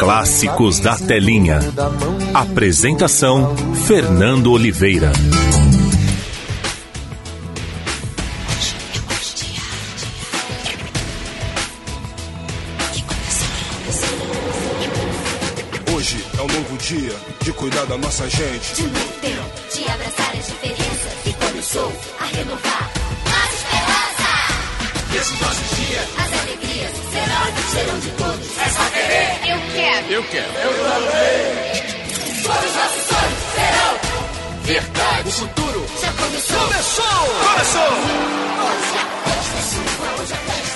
Clássicos da Telinha. Apresentação: Fernando Oliveira. Hoje é um novo dia de cuidar da nossa gente. De novo tempo de abraçar as diferenças Eu quero. Eu também. Todos os nossos sonhos serão. Verdade. O futuro Já começou. começou. Começou. Hoje hoje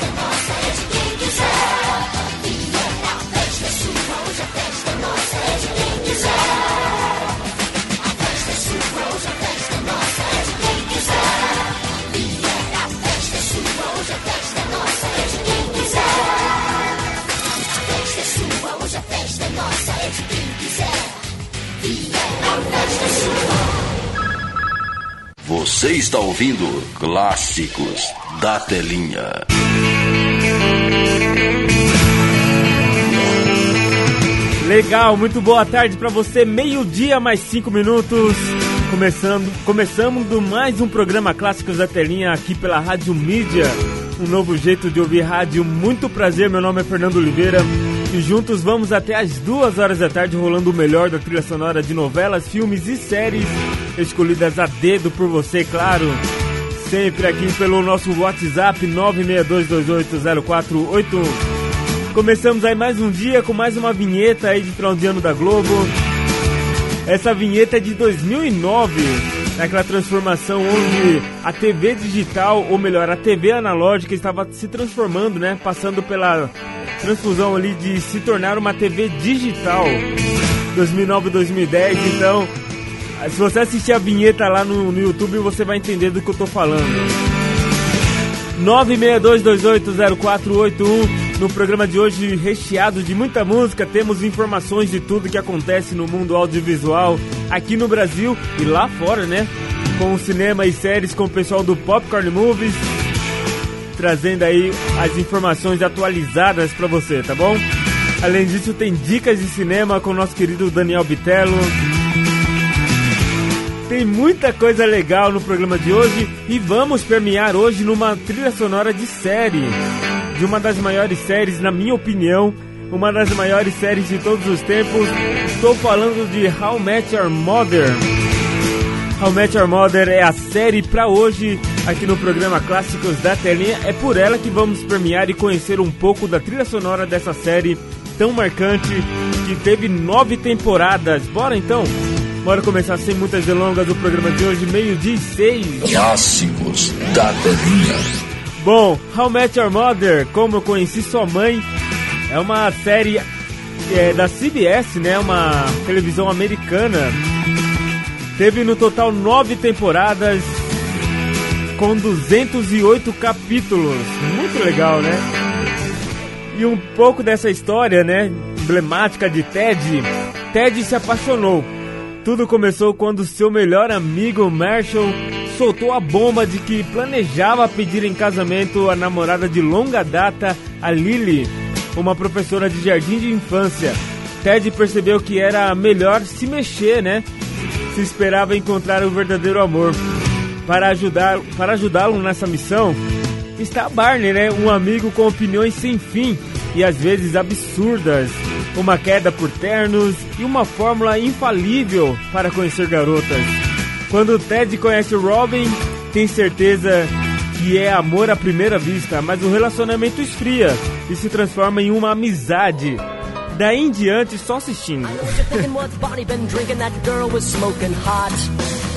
Você está ouvindo Clássicos da Telinha. Legal, muito boa tarde pra você. Meio-dia mais cinco minutos. Começando, começamos do mais um programa Clássicos da Telinha aqui pela Rádio Mídia. Um novo jeito de ouvir rádio. Muito prazer, meu nome é Fernando Oliveira. E juntos vamos até as duas horas da tarde rolando o melhor da trilha sonora de novelas, filmes e séries escolhidas a dedo por você, claro. Sempre aqui pelo nosso WhatsApp 962280481. Começamos aí mais um dia com mais uma vinheta aí de final de ano da Globo. Essa vinheta é de 2009, naquela transformação onde a TV digital, ou melhor, a TV analógica estava se transformando, né? Passando pela transfusão ali de se tornar uma TV digital. 2009 2010, então, se você assistir a vinheta lá no, no YouTube, você vai entender do que eu tô falando. 962280481 no programa de hoje recheado de muita música, temos informações de tudo que acontece no mundo audiovisual aqui no Brasil e lá fora, né? Com cinema e séries com o pessoal do Popcorn Movies, trazendo aí as informações atualizadas pra você, tá bom? Além disso, tem dicas de cinema com o nosso querido Daniel Bitello. Tem muita coisa legal no programa de hoje e vamos premiar hoje numa trilha sonora de série. De uma das maiores séries, na minha opinião, uma das maiores séries de todos os tempos. Estou falando de How Met Your Mother. How Met Your Mother é a série para hoje aqui no programa Clássicos da Telinha. É por ela que vamos premiar e conhecer um pouco da trilha sonora dessa série tão marcante que teve nove temporadas. Bora então? Bora começar sem muitas delongas o programa de hoje, meio-dia e seis. Clássicos da Telinha. Bom, How Met Your Mother, como eu conheci sua mãe, é uma série é, da CBS, né? Uma televisão americana. Teve no total nove temporadas com 208 capítulos. Muito legal, né? E um pouco dessa história, né? Emblemática de Ted. Ted se apaixonou. Tudo começou quando seu melhor amigo Marshall soltou a bomba de que planejava pedir em casamento a namorada de longa data, a Lily, uma professora de jardim de infância. Ted percebeu que era melhor se mexer, né? Se esperava encontrar o verdadeiro amor. Para ajudar, para ajudá-lo nessa missão, está Barney, né? Um amigo com opiniões sem fim e às vezes absurdas. Uma queda por ternos e uma fórmula infalível para conhecer garotas. Quando o Ted conhece o Robin, tem certeza que é amor à primeira vista, mas o relacionamento esfria e se transforma em uma amizade. Daí em diante, só assistindo.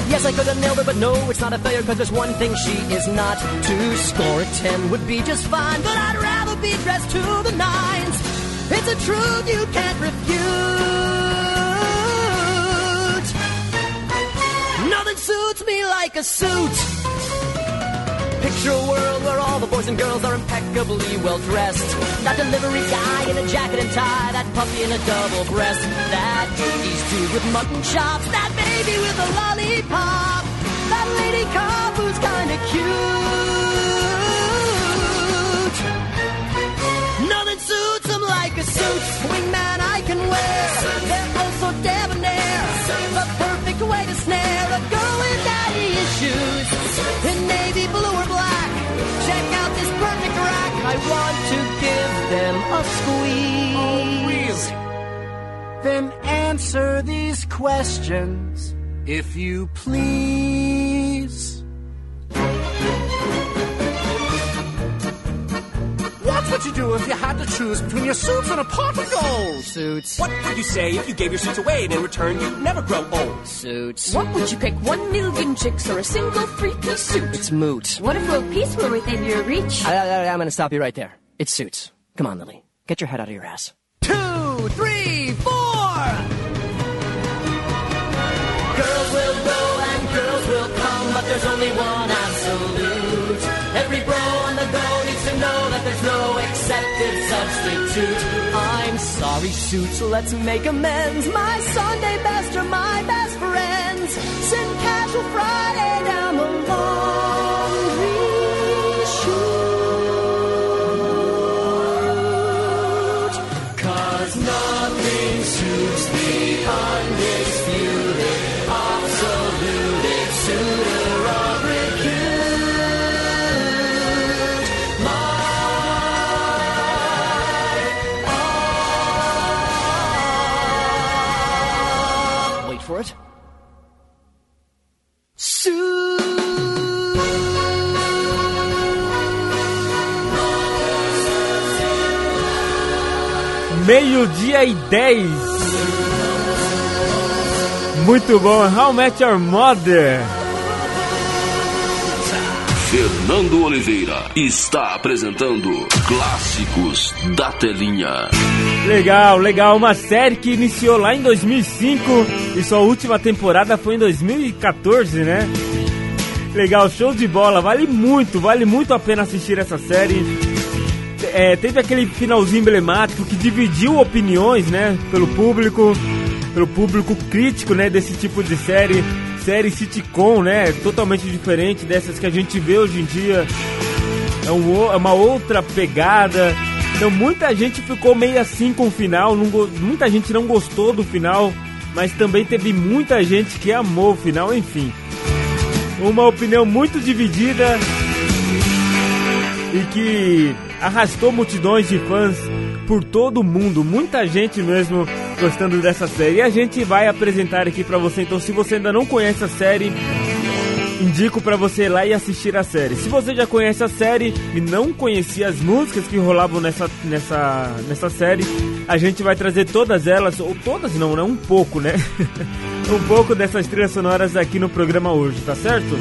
Yes, I could have nailed her, but no, it's not a failure, cause there's one thing she is not. To score a 10 would be just fine, but I'd rather be dressed to the nines. It's a truth you can't refute. Suits me like a suit. Picture a world where all the boys and girls are impeccably well dressed. That delivery guy in a jacket and tie, that puppy in a double breast, that 80s dude with mutton chops, that baby with a lollipop, that lady cop who's kinda cute. Nothing suits them like a suit. Wingman I can wear. Them a squeeze. Oh, then answer these questions, if you please. What would you do if you had to choose between your suits and a pot of gold? Suits. What would you say if you gave your suits away and in return you'd never grow old? Suits. What would you pick? One million chicks or a single three-piece suit? It's moot. What if world peace were within your reach? I, I, I'm gonna stop you right there. It suits. Come on, Lily. Get your head out of your ass. Two, three, four! Girls will go and girls will come, but there's only one absolute. Every bro on the go needs to know that there's no accepted substitute. I'm sorry, suits, let's make amends. My Sunday best are my best friends. Send casual Friday down the Meio-dia e 10. Muito bom, How Met Your Mother. Fernando Oliveira está apresentando Clássicos da Telinha. Legal, legal. Uma série que iniciou lá em 2005 e sua última temporada foi em 2014, né? Legal, show de bola. Vale muito, vale muito a pena assistir essa série. É, teve aquele finalzinho emblemático que dividiu opiniões, né? Pelo público, pelo público crítico, né? Desse tipo de série. Série sitcom, né? Totalmente diferente dessas que a gente vê hoje em dia. É, um é uma outra pegada. Então muita gente ficou meio assim com o final. não muita gente não gostou do final. Mas também teve muita gente que amou o final, enfim. Uma opinião muito dividida e que arrastou multidões de fãs por todo o mundo, muita gente mesmo gostando dessa série. E a gente vai apresentar aqui pra você, então se você ainda não conhece a série, indico pra você ir lá e assistir a série. Se você já conhece a série e não conhecia as músicas que rolavam nessa, nessa, nessa série, a gente vai trazer todas elas, ou todas não, né? Um pouco, né? um pouco dessas trilhas sonoras aqui no programa hoje, tá certo?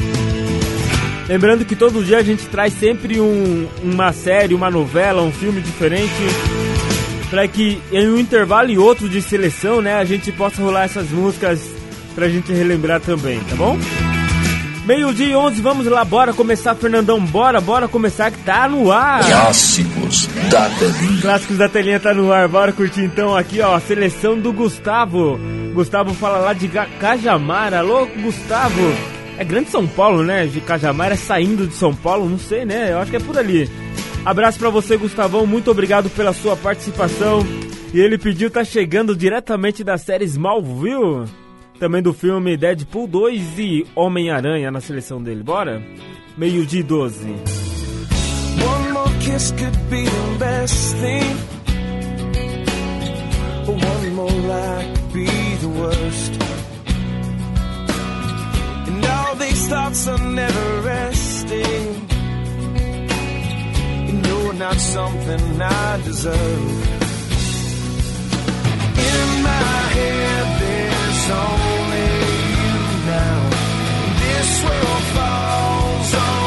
Lembrando que todo dia a gente traz sempre um, uma série, uma novela, um filme diferente para que em um intervalo e outro de seleção, né, a gente possa rolar essas músicas pra gente relembrar também, tá bom? Meio-dia e 11, vamos lá, bora começar, Fernandão, bora, bora começar que tá no ar. Clássicos da Telinha. Clássicos da telinha tá no ar, bora curtir então aqui, ó, a seleção do Gustavo. Gustavo fala lá de Cajamar, alô, Gustavo. É grande São Paulo, né? De Cajamar é saindo de São Paulo, não sei, né? Eu acho que é por ali. Abraço pra você, Gustavão, muito obrigado pela sua participação. E ele pediu, tá chegando diretamente da série Smallville. Também do filme Deadpool 2 e Homem-Aranha na seleção dele, bora? Meio-dia e 12. One more kiss could be the best thing. One more lie could be the worst. these thoughts are never resting. You're not something I deserve. In my head, there's only you now. This world falls on.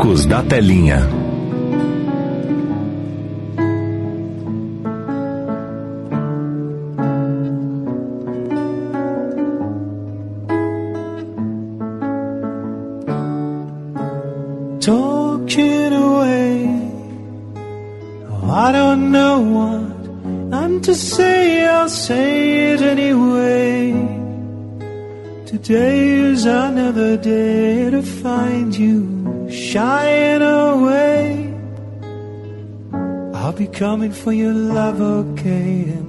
Marcos da Telinha. coming for your love, okay?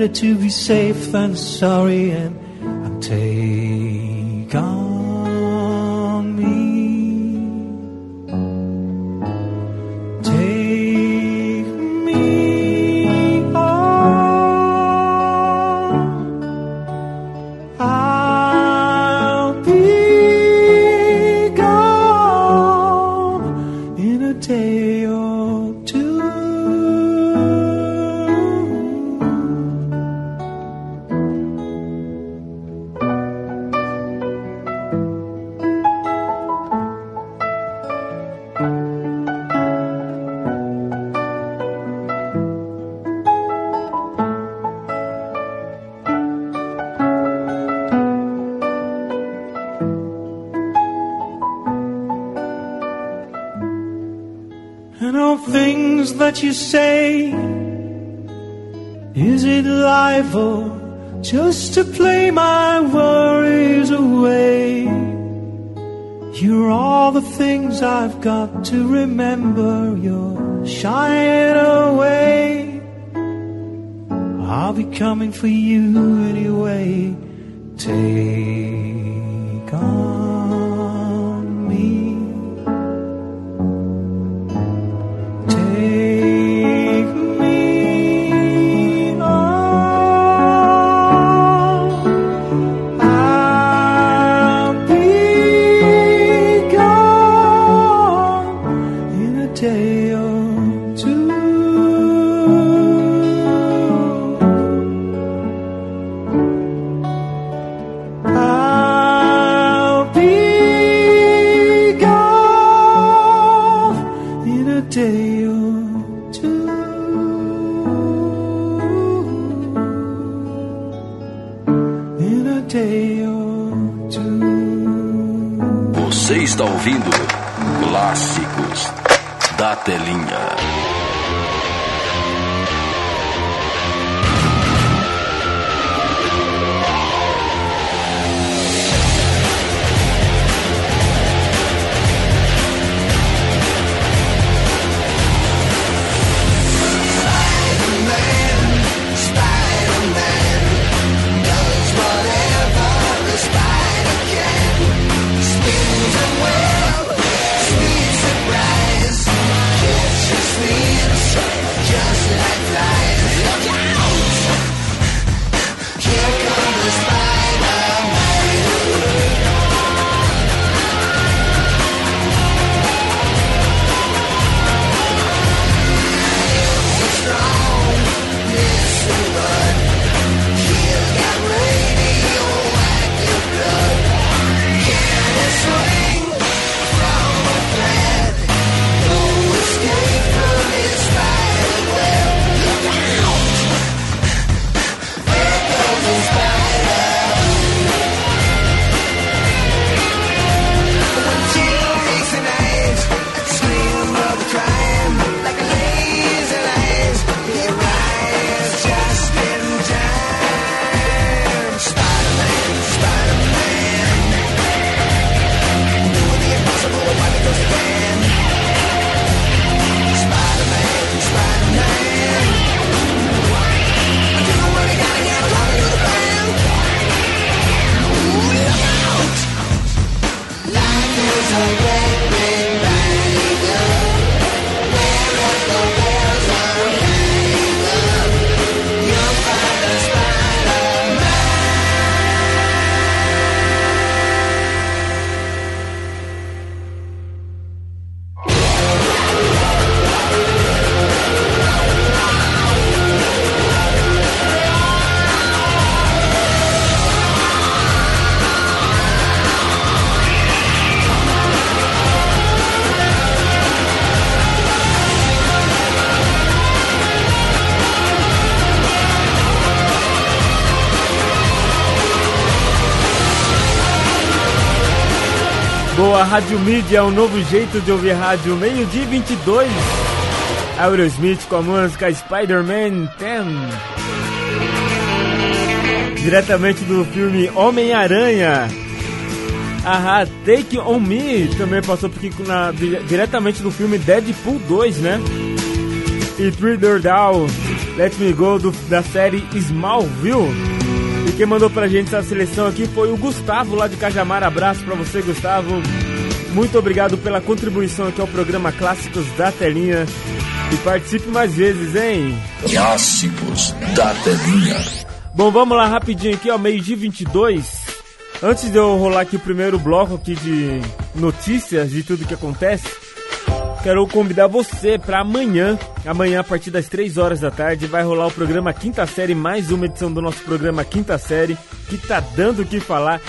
better to be safe than sorry and I've got to remember. You're shying away. I'll be coming for you anyway. Boa, Rádio Mídia é um novo jeito de ouvir rádio. Meio-dia e 22. Aerosmith com a música Spider-Man 10. Diretamente do filme Homem-Aranha. Ahá, Take On Me também passou por aqui na, diretamente do filme Deadpool 2, né? E Thriller Down, Let Me Go do, da série Smallville. E quem mandou pra gente essa seleção aqui foi o Gustavo lá de Cajamar. Abraço pra você, Gustavo. Muito obrigado pela contribuição aqui ao programa Clássicos da Telinha. E participe mais vezes, hein? Clássicos da Telinha. Bom, vamos lá rapidinho aqui, ó, meio-dia 22. Antes de eu rolar aqui o primeiro bloco aqui de notícias de tudo que acontece, quero convidar você para amanhã, amanhã a partir das 3 horas da tarde, vai rolar o programa Quinta Série, mais uma edição do nosso programa Quinta Série, que tá dando o que falar,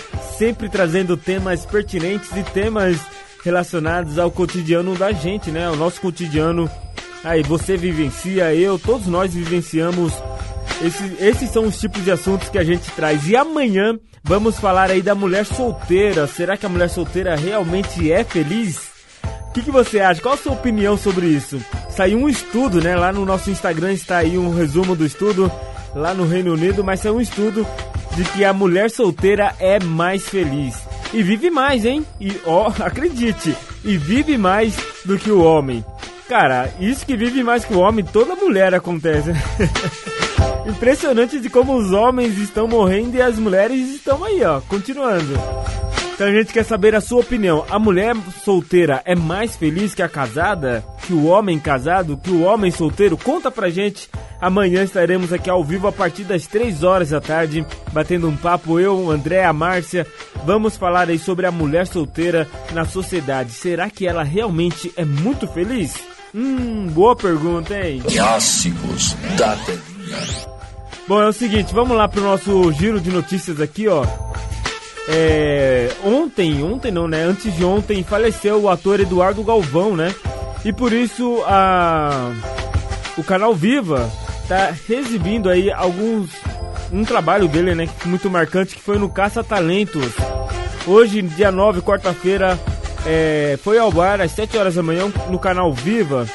sempre trazendo temas pertinentes e temas relacionados ao cotidiano da gente, né? O nosso cotidiano. Aí você vivencia, eu, todos nós vivenciamos. Esses, esses são os tipos de assuntos que a gente traz. E amanhã vamos falar aí da mulher solteira. Será que a mulher solteira realmente é feliz? O que, que, você acha? Qual a sua opinião sobre isso? saiu um estudo, né? Lá no nosso Instagram está aí um resumo do estudo lá no Reino Unido, mas saiu um estudo de que a mulher solteira é mais feliz e vive mais, hein? E ó, acredite, e vive mais do que o homem. Cara, isso que vive mais que o homem, toda mulher acontece. Impressionante de como os homens estão morrendo e as mulheres estão aí, ó, continuando. Então a gente quer saber a sua opinião. A mulher solteira é mais feliz que a casada? Que o homem casado? Que o homem solteiro? Conta pra gente. Amanhã estaremos aqui ao vivo a partir das 3 horas da tarde, batendo um papo eu, o André, a Márcia. Vamos falar aí sobre a mulher solteira na sociedade. Será que ela realmente é muito feliz? Hum, boa pergunta, hein? Clássicos da telinha. Bom, é o seguinte, vamos lá pro nosso giro de notícias aqui, ó. É, ontem, ontem não, né? Antes de ontem faleceu o ator Eduardo Galvão, né? E por isso a o canal Viva tá exibindo aí alguns um trabalho dele, né, muito marcante que foi no Caça Talentos. Hoje, dia 9, quarta-feira, é, foi ao bar às 7 horas da manhã no canal Viva,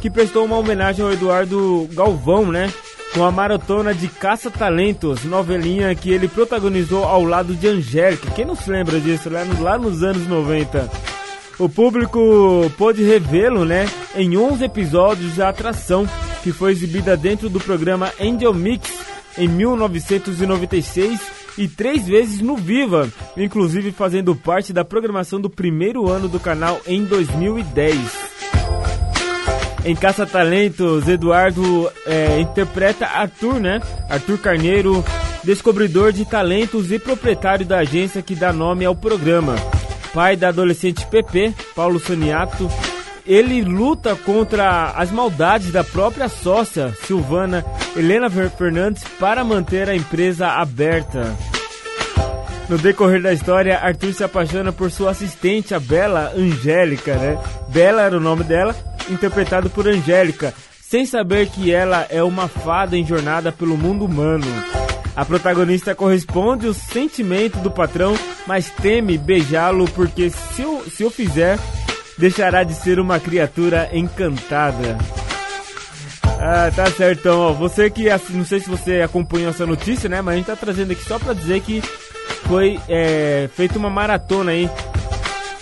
que prestou uma homenagem ao Eduardo Galvão, né? Com a maratona de Caça Talentos, novelinha que ele protagonizou ao lado de Angélica. Quem não se lembra disso, lá, lá nos anos 90? O público pôde revê-lo, né, em 11 episódios da atração, que foi exibida dentro do programa Angel Mix em 1996 e três vezes no Viva, inclusive fazendo parte da programação do primeiro ano do canal em 2010. Em Caça Talentos, Eduardo é, interpreta Arthur, né? Arthur Carneiro, descobridor de talentos e proprietário da agência que dá nome ao programa. Pai da adolescente Pepe, Paulo Saniato, ele luta contra as maldades da própria sócia, Silvana Helena Fernandes, para manter a empresa aberta. No decorrer da história, Arthur se apaixona por sua assistente, a Bela Angélica, né? Bela era o nome dela, interpretado por Angélica, sem saber que ela é uma fada em jornada pelo mundo humano. A protagonista corresponde ao sentimento do patrão, mas teme beijá-lo porque se o, se o fizer, deixará de ser uma criatura encantada. Ah, tá certo, então, ó, você que, não sei se você acompanhou essa notícia, né, mas a gente tá trazendo aqui só pra dizer que foi é, feita uma maratona aí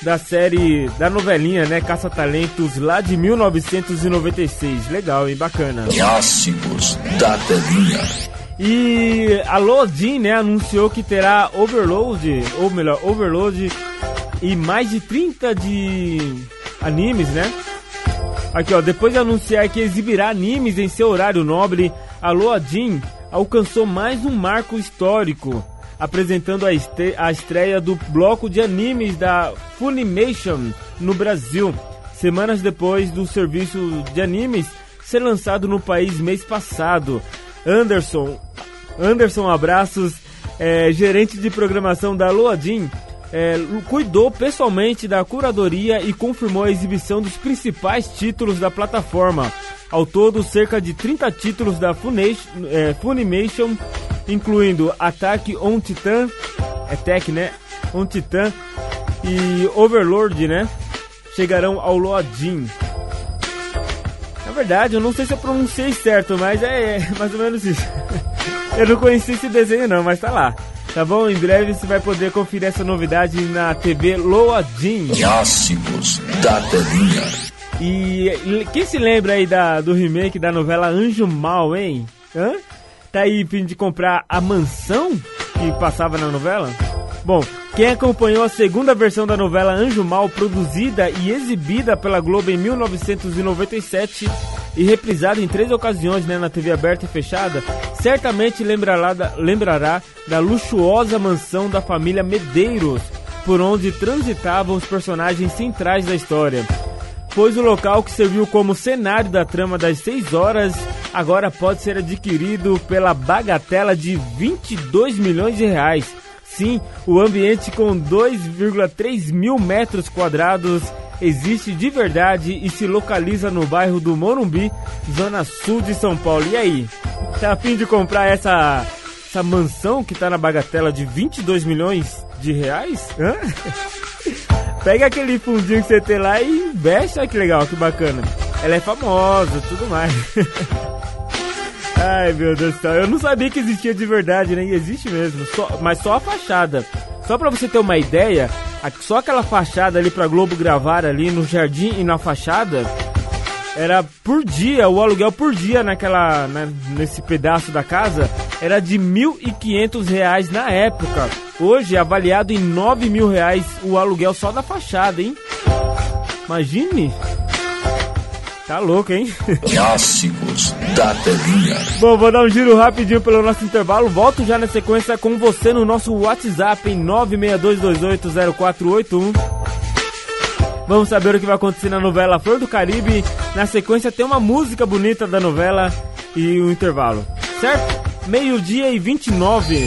da série, da novelinha, né, Caça Talentos, lá de 1996. Legal, hein, bacana. Clássicos da telinha. E a Lodin, né, anunciou que terá Overload, ou melhor, Overload e mais de 30 de animes, né? Aqui, ó, depois de anunciar que exibirá animes em seu horário nobre, a Loadin alcançou mais um marco histórico, apresentando a, este a estreia do bloco de animes da Funimation no Brasil, semanas depois do serviço de animes ser lançado no país mês passado. Anderson, Anderson Abraços, é, gerente de programação da Loadin, é, cuidou pessoalmente da curadoria e confirmou a exibição dos principais títulos da plataforma. Ao todo, cerca de 30 títulos da Funation, é, Funimation, incluindo Attack on Titan, Attack, né? On Titan e Overlord, né? Chegarão ao Loadin. Na verdade, eu não sei se eu pronunciei certo, mas é, é mais ou menos isso. eu não conheci esse desenho não, mas tá lá. Tá bom? Em breve você vai poder conferir essa novidade na TV Loadin. Clássicos da telinha. E, quem se lembra aí da, do remake da novela Anjo Mal, hein? Hã? Tá aí fim de comprar a mansão que passava na novela? Bom, quem acompanhou a segunda versão da novela Anjo Mal, produzida e exibida pela Globo em 1997 e reprisada em três ocasiões né, na TV aberta e fechada, certamente lembrará da, lembrará da luxuosa mansão da família Medeiros, por onde transitavam os personagens centrais da história. Pois o local que serviu como cenário da trama das 6 horas agora pode ser adquirido pela bagatela de 22 milhões de reais. Sim, o ambiente com 2,3 mil metros quadrados existe de verdade e se localiza no bairro do Morumbi, zona sul de São Paulo. E aí, tá a fim de comprar essa, essa mansão que tá na bagatela de 22 milhões de reais? Hã? Pega aquele fundinho que você tem lá e investe, olha que legal, que bacana. ela é famosa, tudo mais. Ai meu Deus do céu, eu não sabia que existia de verdade, né? E existe mesmo, só, mas só a fachada. Só pra você ter uma ideia, só aquela fachada ali pra Globo gravar ali no jardim e na fachada era por dia, o aluguel por dia naquela, nesse pedaço da casa era de 1.500 reais na época. Hoje é avaliado em 9 mil reais o aluguel só da fachada, hein? Imagine! Tá louco, hein? Clássicos da telinha. Bom, vou dar um giro rapidinho pelo nosso intervalo. Volto já na sequência com você no nosso WhatsApp em 962280481. Vamos saber o que vai acontecer na novela Flor do Caribe. Na sequência tem uma música bonita da novela e o intervalo, certo? Meio-dia e 29.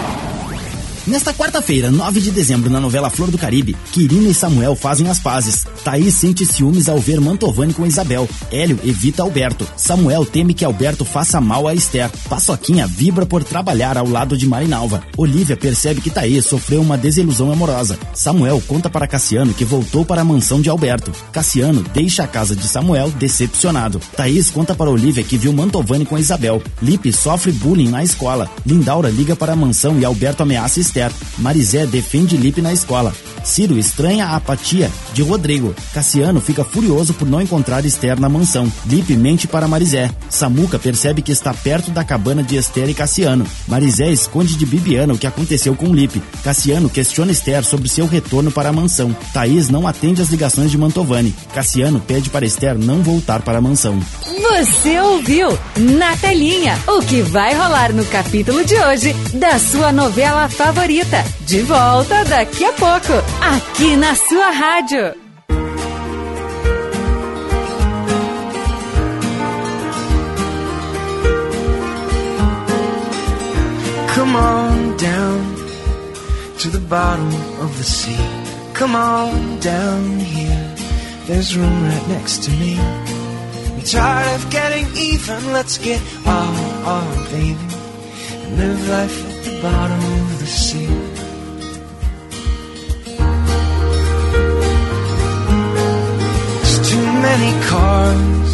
Nesta quarta-feira, 9 de dezembro, na novela Flor do Caribe, Quirina e Samuel fazem as pazes. Thaís sente ciúmes ao ver Mantovani com Isabel. Hélio evita Alberto. Samuel teme que Alberto faça mal a Esther. Paçoquinha vibra por trabalhar ao lado de Marinalva. Olivia percebe que Thaís sofreu uma desilusão amorosa. Samuel conta para Cassiano que voltou para a mansão de Alberto. Cassiano deixa a casa de Samuel decepcionado. Thaís conta para Olivia que viu Mantovani com Isabel. Lipe sofre bullying na escola. Lindaura liga para a mansão e Alberto ameaça Esther. Marizé defende Lipe na escola. Ciro estranha a apatia de Rodrigo. Cassiano fica furioso por não encontrar Esther na mansão. Lipe mente para Marizé. Samuca percebe que está perto da cabana de Esther e Cassiano. Marizé esconde de Bibiana o que aconteceu com Lipe. Cassiano questiona Esther sobre seu retorno para a mansão. Thaís não atende às ligações de Mantovani. Cassiano pede para Esther não voltar para a mansão. Você ouviu na telinha o que vai rolar no capítulo de hoje da sua novela favorita. De volta daqui a pouco, aqui na sua rádio. Come on down to the bottom of the sea. Come on down here. There's room right next to me. I'm tired of getting even. Let's get on, on, baby. And live life the bottom of the sea. There's too many cars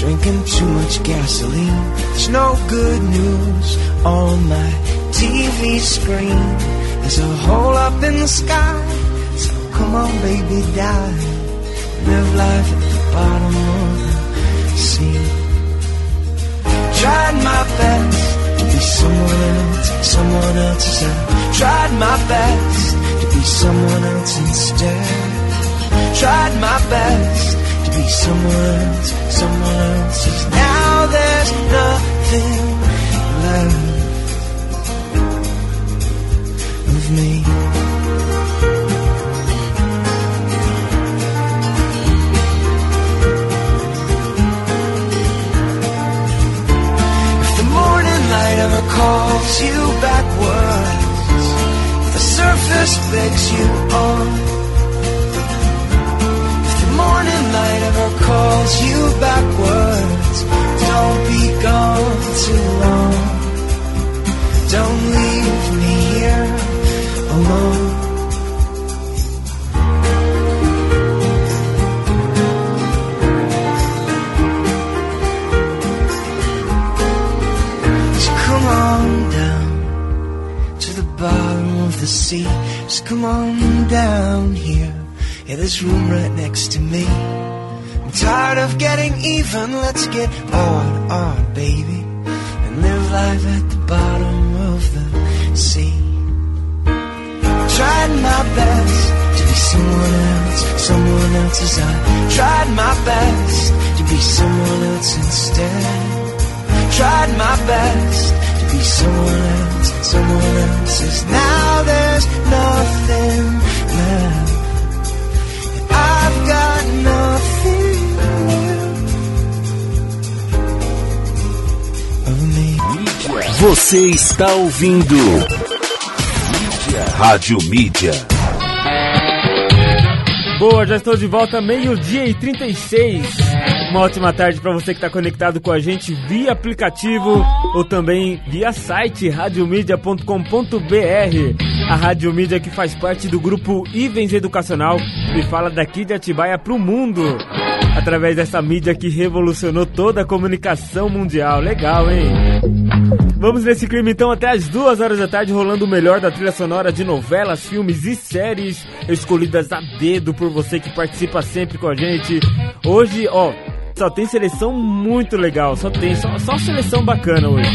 drinking too much gasoline. There's no good news on my TV screen. There's a hole up in the sky. So come on, baby, die. Live life at the bottom of the sea. Tried my best to be someone else, someone else's. I tried my best to be someone else instead. Tried my best to be someone else, someone else's. Now there's nothing left of me. Calls you backwards, if the surface begs you on. If the morning light ever calls you backwards, don't be gone too long. Don't leave me here alone. The sea. Just come on down here. Yeah, this room right next to me. I'm tired of getting even. Let's get on, on, baby, and live life at the bottom of the sea. Tried my best to be someone else, someone else's. I tried my best to be someone else instead. Tried my best be someone else, someone else's. Now there's nothing left. I've got nothing. Você está ouvindo Rádio Mídia. Boa, já estou de volta, meio-dia e 36. Uma ótima tarde para você que está conectado com a gente via aplicativo ou também via site radiomedia.com.br. A Rádio Mídia que faz parte do grupo Ivens Educacional e fala daqui de Atibaia para o mundo. Através dessa mídia que revolucionou toda a comunicação mundial. Legal, hein? Vamos nesse clima então até as duas horas da tarde, rolando o melhor da trilha sonora de novelas, filmes e séries escolhidas a dedo por você que participa sempre com a gente. Hoje, ó, só tem seleção muito legal, só tem, só, só seleção bacana hoje.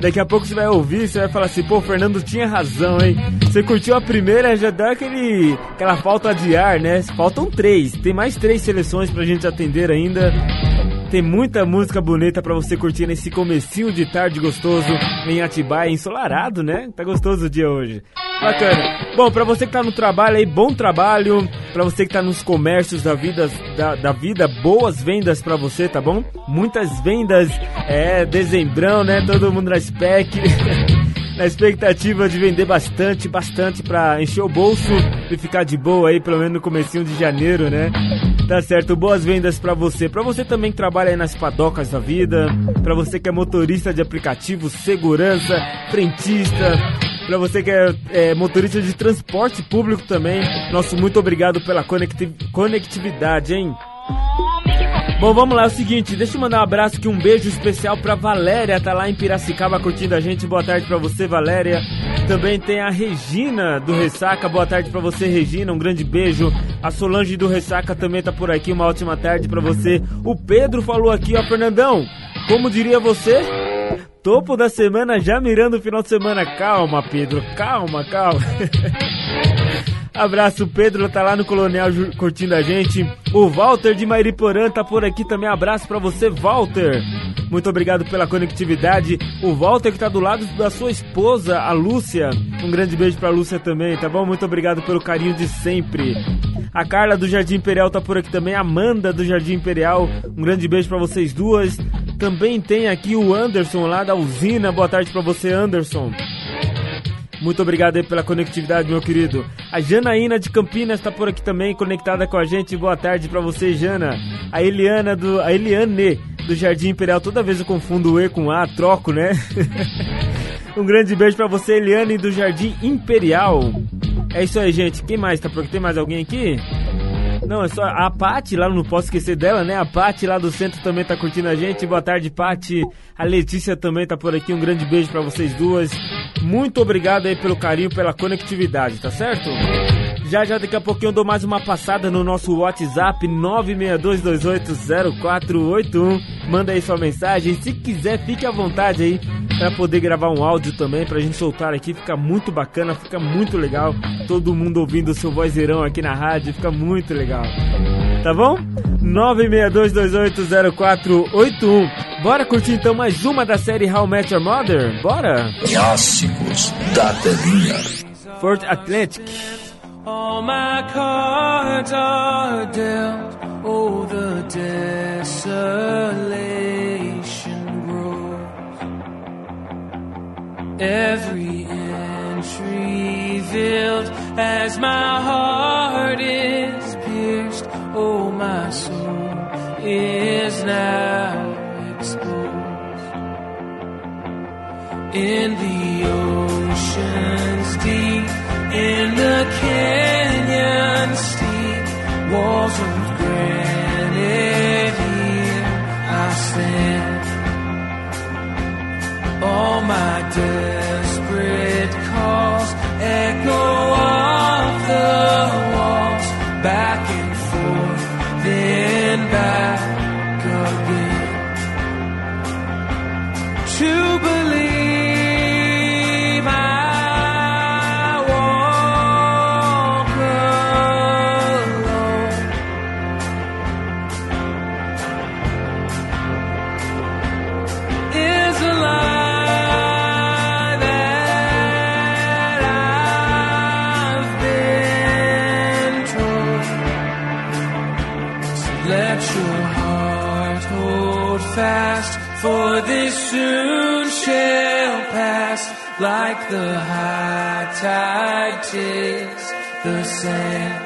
Daqui a pouco você vai ouvir, você vai falar assim, pô, o Fernando tinha razão, hein? Você curtiu a primeira, já dá aquele, aquela falta de ar, né? Faltam três, tem mais três seleções pra gente atender ainda. Tem muita música bonita para você curtir nesse comecinho de tarde gostoso em Atibaia, ensolarado, né? Tá gostoso o dia hoje. Bacana. Bom, para você que tá no trabalho aí, bom trabalho. Para você que tá nos comércios da vida, da, da vida, boas vendas para você, tá bom? Muitas vendas, é, dezembrão, né? Todo mundo na spec. na expectativa de vender bastante, bastante para encher o bolso e ficar de boa aí, pelo menos no comecinho de janeiro, né? Tá certo, boas vendas para você. Para você também que trabalha aí nas padocas da vida, para você que é motorista de aplicativo, segurança, frentista, para você que é, é, motorista de transporte público também, nosso muito obrigado pela conecti conectividade, hein? Bom, vamos lá, é o seguinte, deixa eu mandar um abraço aqui, um beijo especial pra Valéria, tá lá em Piracicaba curtindo a gente. Boa tarde pra você, Valéria. Também tem a Regina do Ressaca, boa tarde pra você, Regina, um grande beijo. A Solange do Ressaca também tá por aqui, uma ótima tarde pra você. O Pedro falou aqui, ó, Fernandão, como diria você? Topo da semana já mirando o final de semana. Calma, Pedro, calma, calma. Abraço, Pedro tá lá no Colonial curtindo a gente. O Walter de Mairiporã tá por aqui também. Abraço para você, Walter. Muito obrigado pela conectividade. O Walter que tá do lado da sua esposa, a Lúcia. Um grande beijo pra Lúcia também, tá bom? Muito obrigado pelo carinho de sempre. A Carla do Jardim Imperial tá por aqui também. A Amanda do Jardim Imperial. Um grande beijo para vocês duas. Também tem aqui o Anderson lá da usina. Boa tarde para você, Anderson. Muito obrigado aí pela conectividade, meu querido. A Janaína de Campinas está por aqui também, conectada com a gente. Boa tarde para você, Jana. A Eliana do. A Eliane do Jardim Imperial. Toda vez eu confundo o E com A, troco, né? um grande beijo para você, Eliane do Jardim Imperial. É isso aí, gente. Quem mais tá por aqui? Tem mais alguém aqui? Não, é só a Pati lá, não posso esquecer dela, né? A Pati lá do centro também tá curtindo a gente. Boa tarde, Pati. A Letícia também tá por aqui. Um grande beijo para vocês duas. Muito obrigado aí pelo carinho, pela conectividade, tá certo? Já já daqui a pouquinho eu dou mais uma passada no nosso WhatsApp 962280481. Manda aí sua mensagem. Se quiser, fique à vontade aí para poder gravar um áudio também pra gente soltar aqui. Fica muito bacana, fica muito legal. Todo mundo ouvindo o seu vozeirão aqui na rádio, fica muito legal. Tá bom? 962280481. Bora curtir então mais uma da série How Met Your Mother? Bora? Clássicos da telinha. Fort Atlantic. All my cards are dealt. Oh, the desolation grows. Every entry filled as my heart is pierced. Oh, my soul is now exposed. In the ocean's deep, in the canyon steep, walls of granite here I stand. All my desperate calls echo off the walls, back and forth, then back again. To for this soon shall pass, like the high tide takes the sand.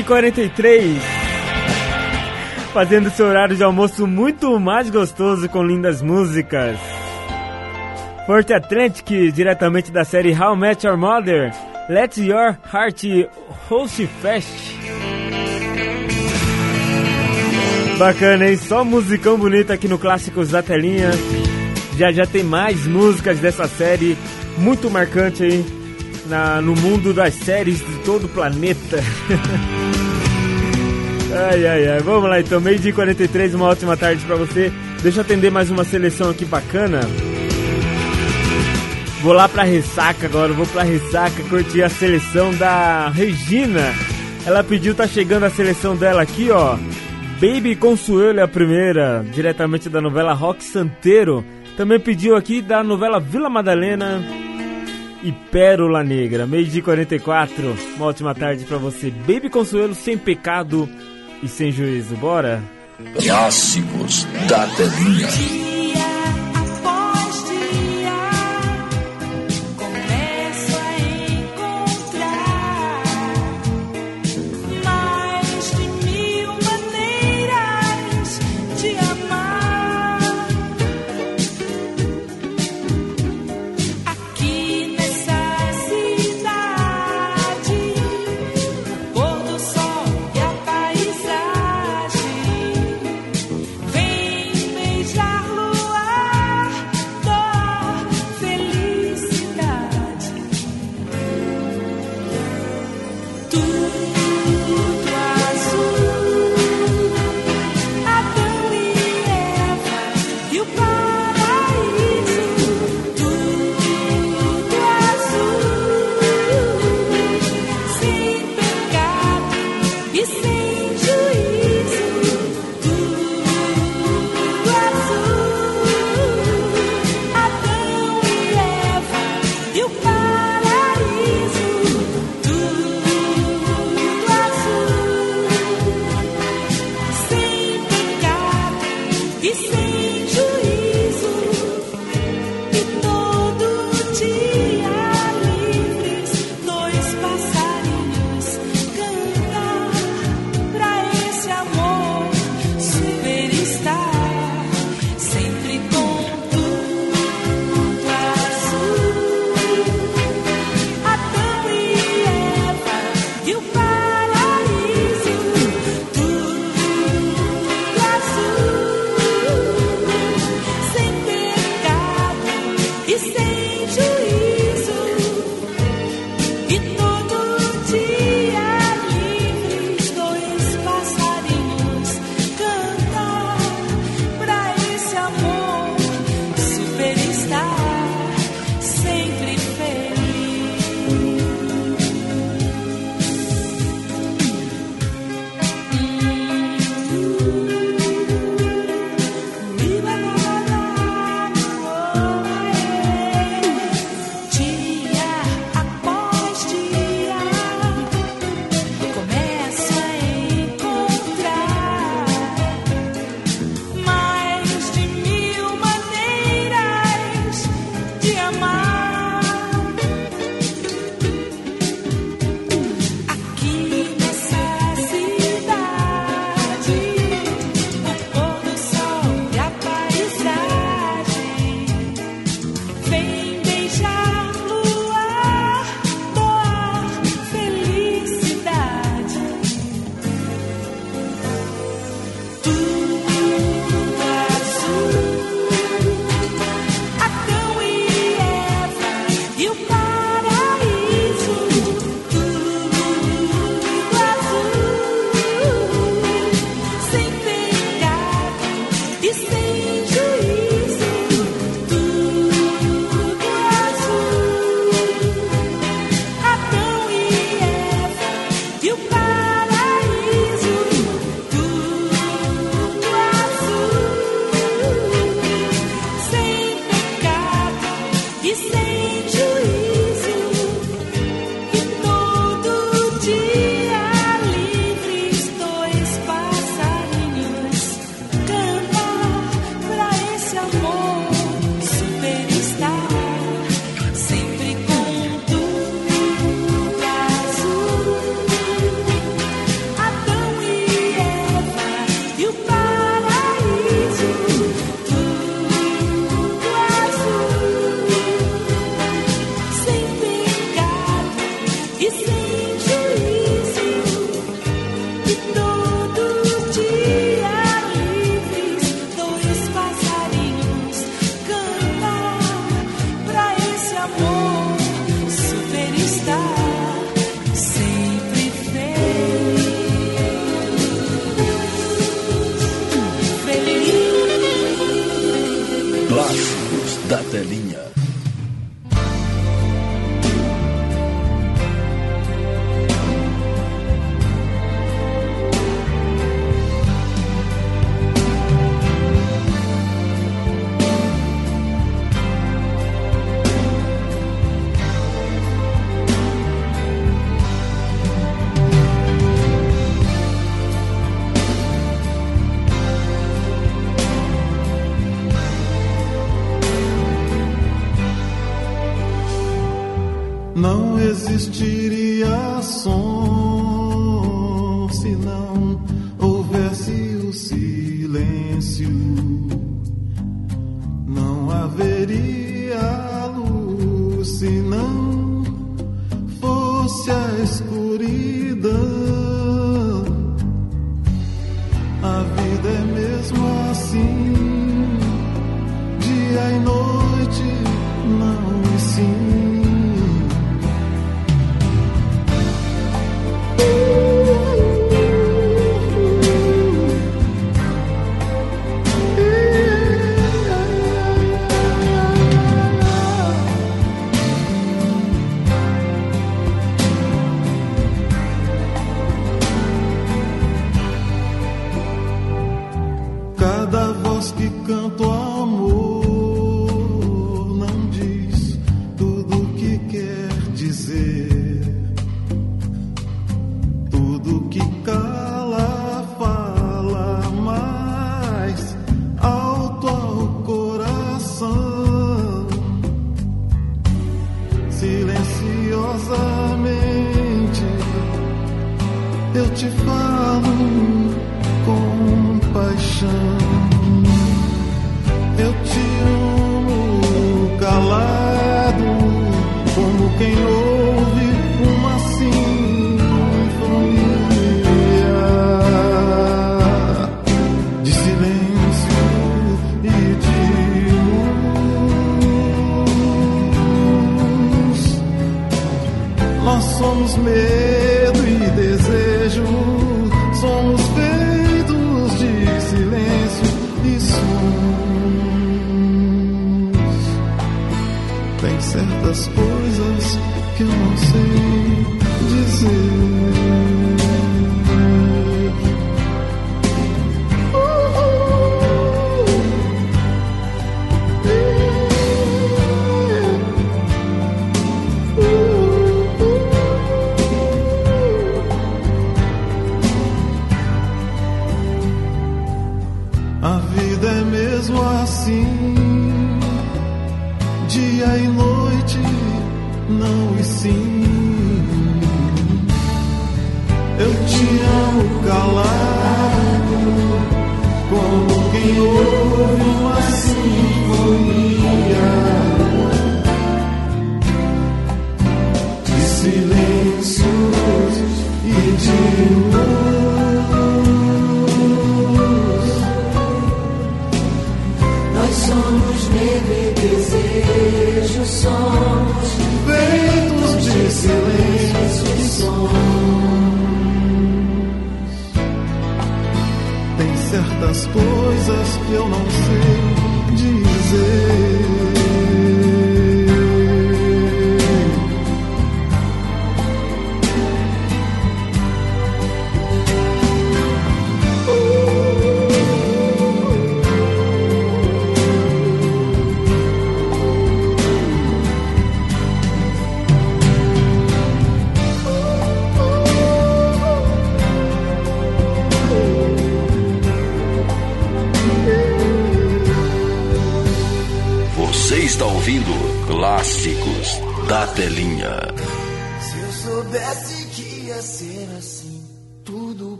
E 43. Fazendo seu horário de almoço muito mais gostoso com lindas músicas. Forte Atlantic, diretamente da série How Met Your Mother. Let Your Heart Host Fast. Bacana, hein? Só musicão bonito aqui no Clássicos da Telinha. Já já tem mais músicas dessa série, muito marcante aí na, no mundo das séries de todo o planeta. ai, ai, ai. Vamos lá então, meio dia 43, uma ótima tarde pra você. Deixa eu atender mais uma seleção aqui bacana. Vou lá pra ressaca agora, vou pra ressaca curtir a seleção da Regina. Ela pediu, tá chegando a seleção dela aqui, ó. Baby Consuelo é a primeira, diretamente da novela Rock Santeiro. Também pediu aqui da novela Vila Madalena e Pérola Negra, meio de 44. Uma ótima tarde pra você. Baby Consuelo sem pecado e sem juízo. Bora? Clássicos da telinha.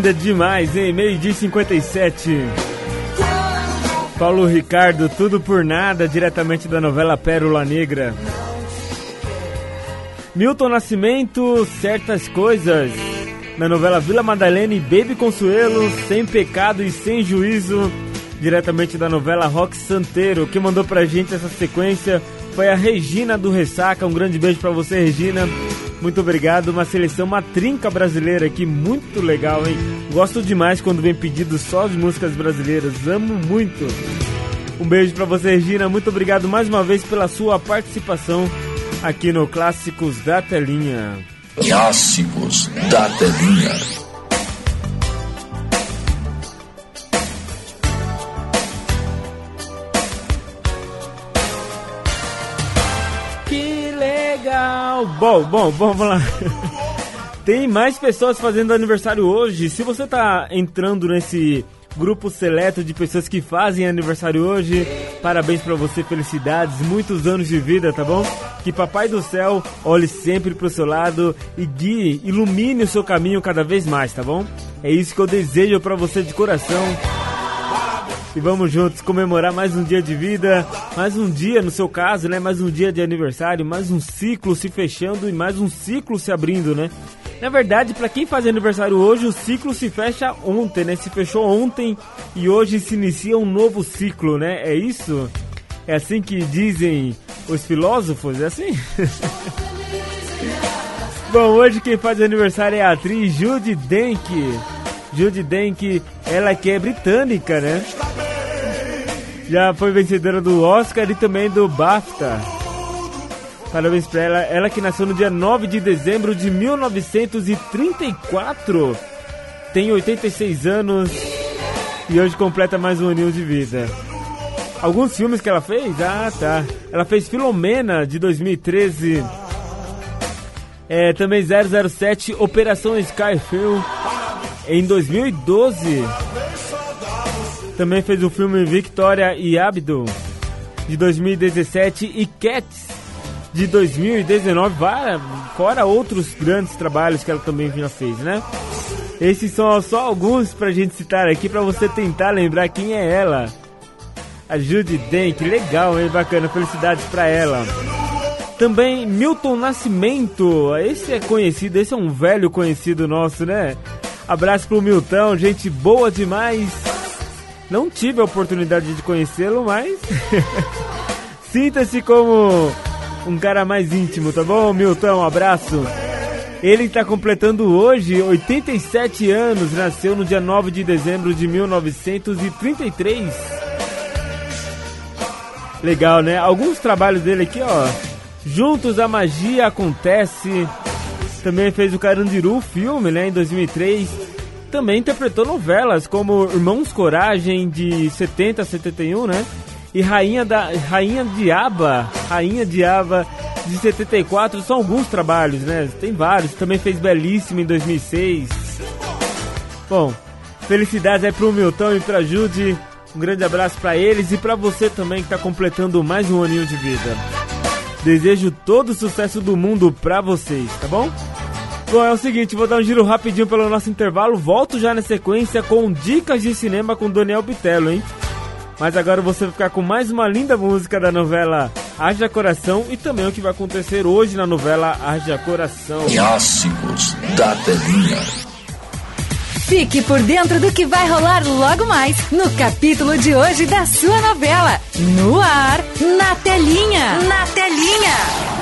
Linda demais, hein? Meio dia e 57. Paulo Ricardo, tudo por nada, diretamente da novela Pérola Negra. Milton Nascimento, certas coisas. Na novela Vila Madalena e Baby Consuelo, sem pecado e sem juízo. Diretamente da novela Rock Santeiro. Quem mandou pra gente essa sequência foi a Regina do Ressaca. Um grande beijo pra você, Regina. Muito obrigado. Uma seleção, uma trinca brasileira aqui, muito legal, hein? Gosto demais quando vem pedido só de músicas brasileiras. Amo muito. Um beijo pra você, Regina. Muito obrigado mais uma vez pela sua participação aqui no Clássicos da Telinha. Clássicos da Telinha. Bom, bom, bom, vamos lá. Tem mais pessoas fazendo aniversário hoje. Se você tá entrando nesse grupo seleto de pessoas que fazem aniversário hoje, parabéns pra você, felicidades, muitos anos de vida, tá bom? Que Papai do Céu olhe sempre pro seu lado e guie, ilumine o seu caminho cada vez mais, tá bom? É isso que eu desejo pra você de coração. E vamos juntos comemorar mais um dia de vida, mais um dia, no seu caso, né? Mais um dia de aniversário, mais um ciclo se fechando e mais um ciclo se abrindo, né? Na verdade, para quem faz aniversário hoje, o ciclo se fecha ontem, né? Se fechou ontem e hoje se inicia um novo ciclo, né? É isso? É assim que dizem os filósofos? É assim? Bom, hoje quem faz aniversário é a atriz Judy Denk. Judy Dench, ela que é britânica, né? Já foi vencedora do Oscar e também do BAFTA. Parabéns pra ela. Ela que nasceu no dia 9 de dezembro de 1934. Tem 86 anos e hoje completa mais um aninho de vida. Alguns filmes que ela fez? Ah, tá. Ela fez Filomena de 2013. É, também 007 Operação Skyfield em 2012. Também fez o filme Victoria e Abdo de 2017 e Cats de 2019, fora outros grandes trabalhos que ela também já fez, né? Esses são só alguns pra gente citar aqui pra você tentar lembrar quem é ela. A Judy que legal, hein? Bacana, felicidades pra ela. Também Milton Nascimento, esse é conhecido, esse é um velho conhecido nosso, né? Abraço pro Milton, gente boa demais. Não tive a oportunidade de conhecê-lo, mas sinta-se como um cara mais íntimo, tá bom, Milton? Um abraço. Ele está completando hoje 87 anos, nasceu no dia 9 de dezembro de 1933. Legal, né? Alguns trabalhos dele aqui, ó. Juntos a magia acontece. Também fez o Carandiru filme, né, em 2003. Também interpretou novelas como Irmãos Coragem de 70 a 71, né? E Rainha da Rainha Diaba, Rainha Diaba de 74, são alguns trabalhos, né? Tem vários. Também fez Belíssimo em 2006. Bom, felicidades aí pro Milton e pra Judy. Um grande abraço para eles e para você também que tá completando mais um aninho de vida. Desejo todo o sucesso do mundo pra vocês, tá bom? Bom, é o seguinte, vou dar um giro rapidinho pelo nosso intervalo. Volto já na sequência com dicas de cinema com Daniel Bitello, hein? Mas agora você vai ficar com mais uma linda música da novela Haja Coração e também o que vai acontecer hoje na novela Haja Coração. Clássicos da telinha. Fique por dentro do que vai rolar logo mais no capítulo de hoje da sua novela. No ar, na telinha. Na telinha.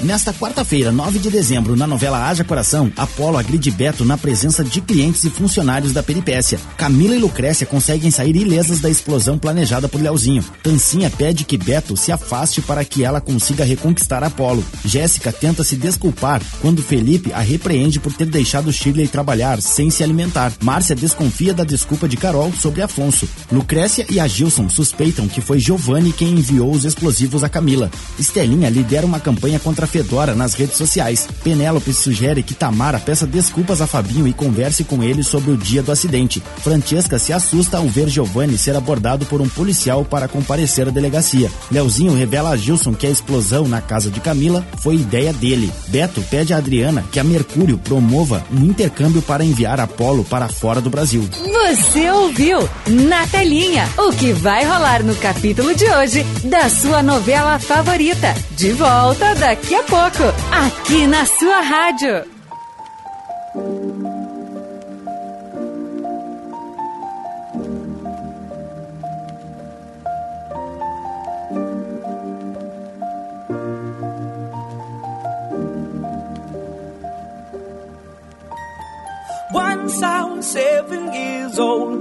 Nesta quarta-feira, 9 de dezembro, na novela Haja Coração, Apolo agride Beto na presença de clientes e funcionários da peripécia. Camila e Lucrécia conseguem sair ilesas da explosão planejada por Leozinho. Tancinha pede que Beto se afaste para que ela consiga reconquistar Apolo. Jéssica tenta se desculpar quando Felipe a repreende por ter deixado Shirley trabalhar sem se alimentar. Márcia desconfia da desculpa de Carol sobre Afonso. Lucrécia e a Gilson suspeitam que foi Giovanni quem enviou os explosivos a Camila. Estelinha lidera uma campanha contra Fedora nas redes sociais. Penélope sugere que Tamara peça desculpas a Fabinho e converse com ele sobre o dia do acidente. Francesca se assusta ao ver Giovanni ser abordado por um policial para comparecer à delegacia. Leozinho revela a Gilson que a explosão na casa de Camila foi ideia dele. Beto pede a Adriana que a Mercúrio promova um intercâmbio para enviar Apolo para fora do Brasil. Você ouviu na telinha o que vai rolar no capítulo de hoje da sua novela favorita. De volta daqui a pouco, aqui na sua rádio.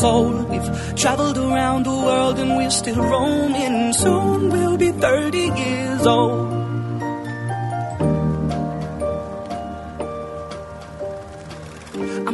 sold. We've traveled around the world and we're still roaming. Soon we'll be 30 years old.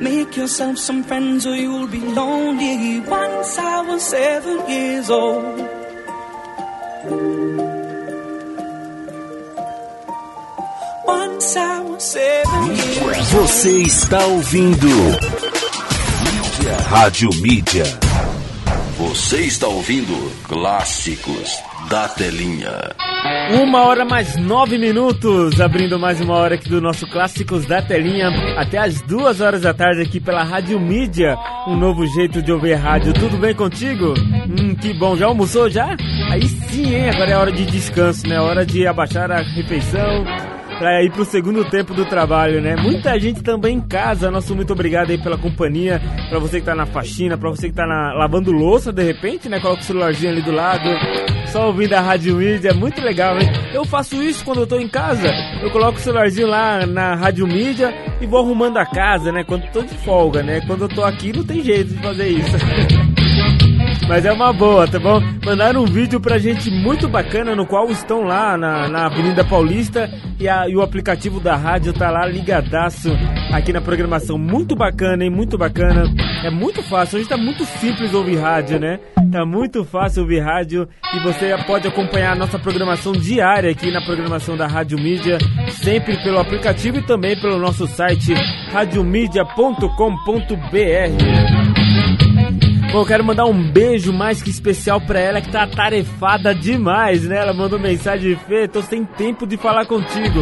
make yourself some friends or you'll be lonely. Once I was seven years old. Once I was seven years old. Você está ouvindo Rádio Mídia. Você está ouvindo Clássicos da Telinha. Uma hora mais nove minutos, abrindo mais uma hora aqui do nosso Clássicos da Telinha, até as duas horas da tarde aqui pela Rádio Mídia, um novo jeito de ouvir rádio. Tudo bem contigo? Hum, que bom, já almoçou já? Aí sim, hein? Agora é hora de descanso, né? Hora de abaixar a refeição pra ir pro segundo tempo do trabalho, né? Muita gente também em casa. Nosso muito obrigado aí pela companhia. Pra você que tá na faxina, pra você que tá na, lavando louça de repente, né? Coloca o celularzinho ali do lado. Só ouvindo a Rádio Mídia, é muito legal, hein? Eu faço isso quando eu tô em casa. Eu coloco o celularzinho lá na Rádio Mídia e vou arrumando a casa, né? Quando tô de folga, né? Quando eu tô aqui não tem jeito de fazer isso. Mas é uma boa, tá bom? Mandaram um vídeo pra gente muito bacana no qual estão lá na, na Avenida Paulista e, a- e o aplicativo da rádio tá lá ligadaço aqui na programação. Muito bacana, hein? Muito bacana. É muito fácil, hoje tá muito simples ouvir rádio, né? Tá muito fácil ouvir rádio e você pode acompanhar a nossa programação diária aqui na programação da Rádio Mídia, sempre pelo aplicativo e também pelo nosso site radiomedia.com.br. Bom, eu quero mandar um beijo mais que especial pra ela que tá atarefada demais, né? Ela mandou mensagem, Fê, tô sem tempo de falar contigo,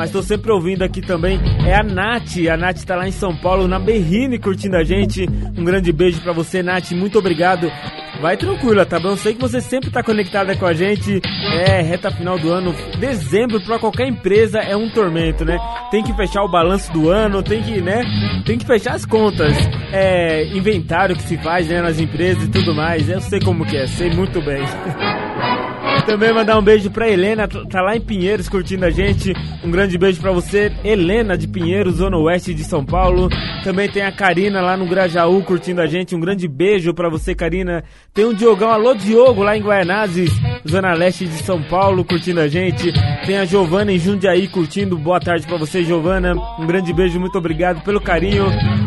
mas tô sempre ouvindo aqui também. É a Nath, a Nath tá lá em São Paulo, na Berrine, curtindo a gente. Um grande beijo pra você, Nath, muito obrigado. Vai tranquila, tá bom? Sei que você sempre tá conectada com a gente. É, reta final do ano, dezembro pra qualquer empresa é um tormento, né? Tem que fechar o balanço do ano, tem que, né? Tem que fechar as contas. É, inventário que se faz, né, nas empresas e tudo mais. Eu sei como que é, sei muito bem. Também mandar um beijo pra Helena, tá lá em Pinheiros curtindo a gente. Um grande beijo pra você, Helena de Pinheiros, Zona Oeste de São Paulo. Também tem a Karina lá no Grajaú curtindo a gente. Um grande beijo pra você, Karina. Tem um Diogão, alô Diogo, lá em Guaianazes, Zona Leste de São Paulo, curtindo a gente. Tem a Giovana em Jundiaí curtindo. Boa tarde pra você, Giovana. Um grande beijo, muito obrigado pelo carinho.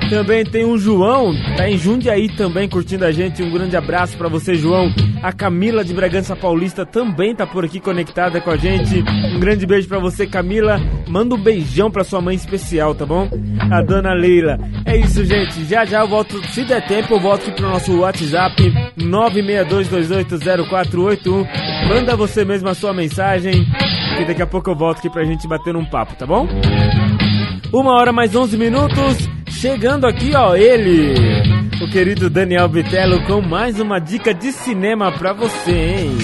Também tem o João, tá em Jundiaí também curtindo a gente. Um grande abraço pra você, João. A Camila de Bragança Paulista também tá por aqui conectada com a gente. Um grande beijo pra você, Camila. Manda um beijão pra sua mãe especial, tá bom? A dona Leila. É isso, gente. Já já eu volto, se der tempo, eu volto aqui pro nosso WhatsApp 962280481. Manda você mesmo a sua mensagem. E daqui a pouco eu volto aqui pra gente bater um papo, tá bom? Uma hora mais 11 minutos. Chegando aqui, ó, ele. o querido Daniel Vitello com mais uma dica de cinema pra você, hein?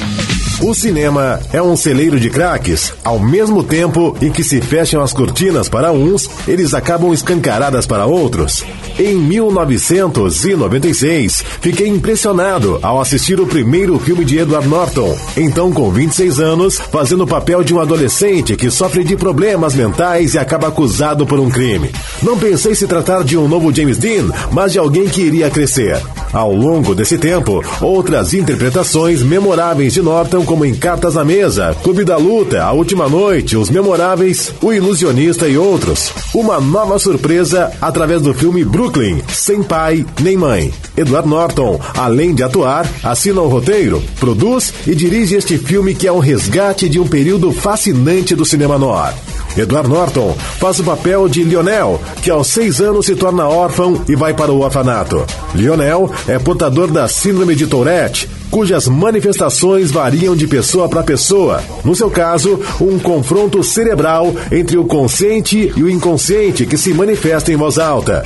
O cinema é um celeiro de craques. Ao mesmo tempo em que se fecham as cortinas para uns, eles acabam escancaradas para outros. Em 1996, fiquei impressionado ao assistir o primeiro filme de Edward Norton, então com 26 anos, fazendo o papel de um adolescente que sofre de problemas mentais e acaba acusado por um crime. Não pensei se tratar de um novo James Dean, mas de alguém que iria crescer. Ao longo desse tempo, outras interpretações memoráveis de Norton, como em Cartas na Mesa, Clube da Luta, A Última Noite, Os Memoráveis, O Ilusionista e outros. Uma nova surpresa através do filme Brooklyn, Sem Pai Nem Mãe. Edward Norton, além de atuar, assina o roteiro, produz e dirige este filme que é um resgate de um período fascinante do cinema noir. Edward Norton faz o papel de Lionel, que aos seis anos se torna órfão e vai para o orfanato. Lionel é portador da Síndrome de Tourette, cujas manifestações variam de pessoa para pessoa. No seu caso, um confronto cerebral entre o consciente e o inconsciente que se manifesta em voz alta.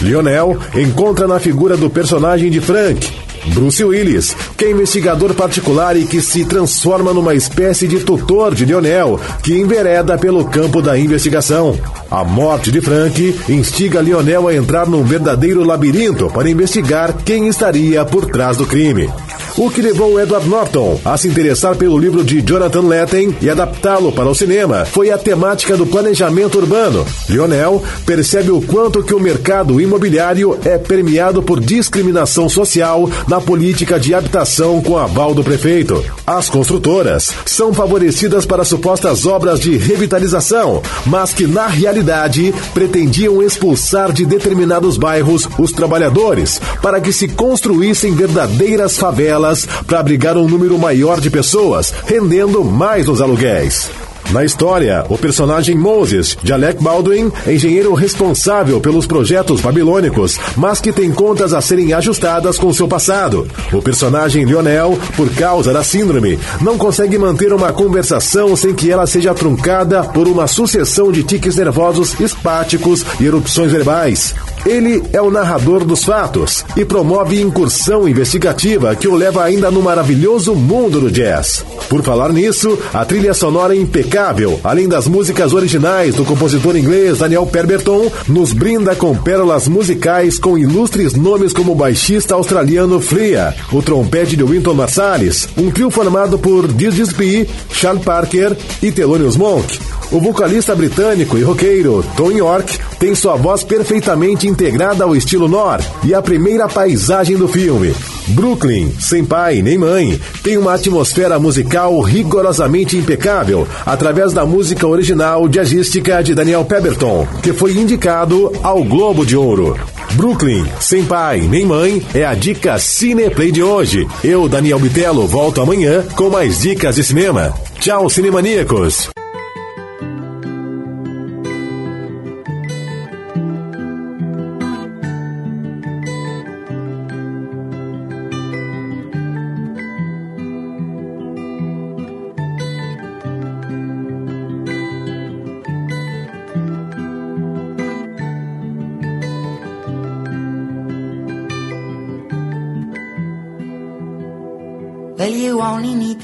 Lionel encontra na figura do personagem de Frank, Bruce Willis, que é investigador particular e que se transforma numa espécie de tutor de Lionel, que envereda pelo campo da investigação. A morte de Frank instiga Lionel a entrar num verdadeiro labirinto para investigar quem estaria por trás do crime. O que levou Edward Norton a se interessar pelo livro de Jonathan Lethem e adaptá-lo para o cinema foi a temática do planejamento urbano. Lionel percebe o quanto que o mercado imobiliário é permeado por discriminação social na política de habitação com aval do prefeito. As construtoras são favorecidas para supostas obras de revitalização, mas que na realidade pretendiam expulsar de determinados bairros os trabalhadores para que se construíssem verdadeiras favelas para abrigar um número maior de pessoas, rendendo mais os aluguéis. Na história, o personagem Moses, de Alec Baldwin, engenheiro responsável pelos projetos babilônicos, mas que tem contas a serem ajustadas com seu passado. O personagem Lionel, por causa da síndrome, não consegue manter uma conversação sem que ela seja truncada por uma sucessão de tiques nervosos espáticos e erupções verbais. Ele é o narrador dos fatos e promove incursão investigativa que o leva ainda no maravilhoso mundo do jazz. Por falar nisso, a trilha sonora é impecável, além das músicas originais do compositor inglês Daniel Pemberton, nos brinda com pérolas musicais com ilustres nomes como o baixista australiano Flea, o trompete de Winton Marsalis, um trio formado por Dizzy Gillespie, Charles Parker e Thelonious Monk. O vocalista britânico e roqueiro Tom York tem sua voz perfeitamente integrada ao estilo Nor e a primeira paisagem do filme. Brooklyn, sem pai nem mãe, tem uma atmosfera musical rigorosamente impecável através da música original jazzística de Daniel Pemberton, que foi indicado ao Globo de Ouro. Brooklyn, sem pai nem mãe, é a dica Cineplay de hoje. Eu, Daniel Bitelo, volto amanhã com mais dicas de cinema. Tchau, cinemaníacos!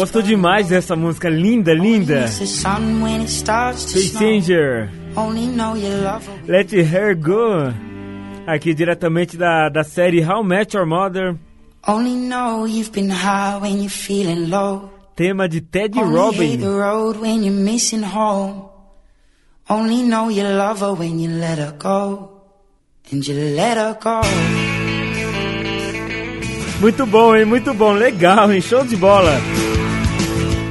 Light when it's Gosto demais dessa música linda, linda. her. Let Her Go. Aqui diretamente da, da série How Met Your Mother. Tema de Ted Only Robin. Only know you love her when you let her go. And you let her go. Muito bom, hein? Muito bom. Legal, hein? Show de bola.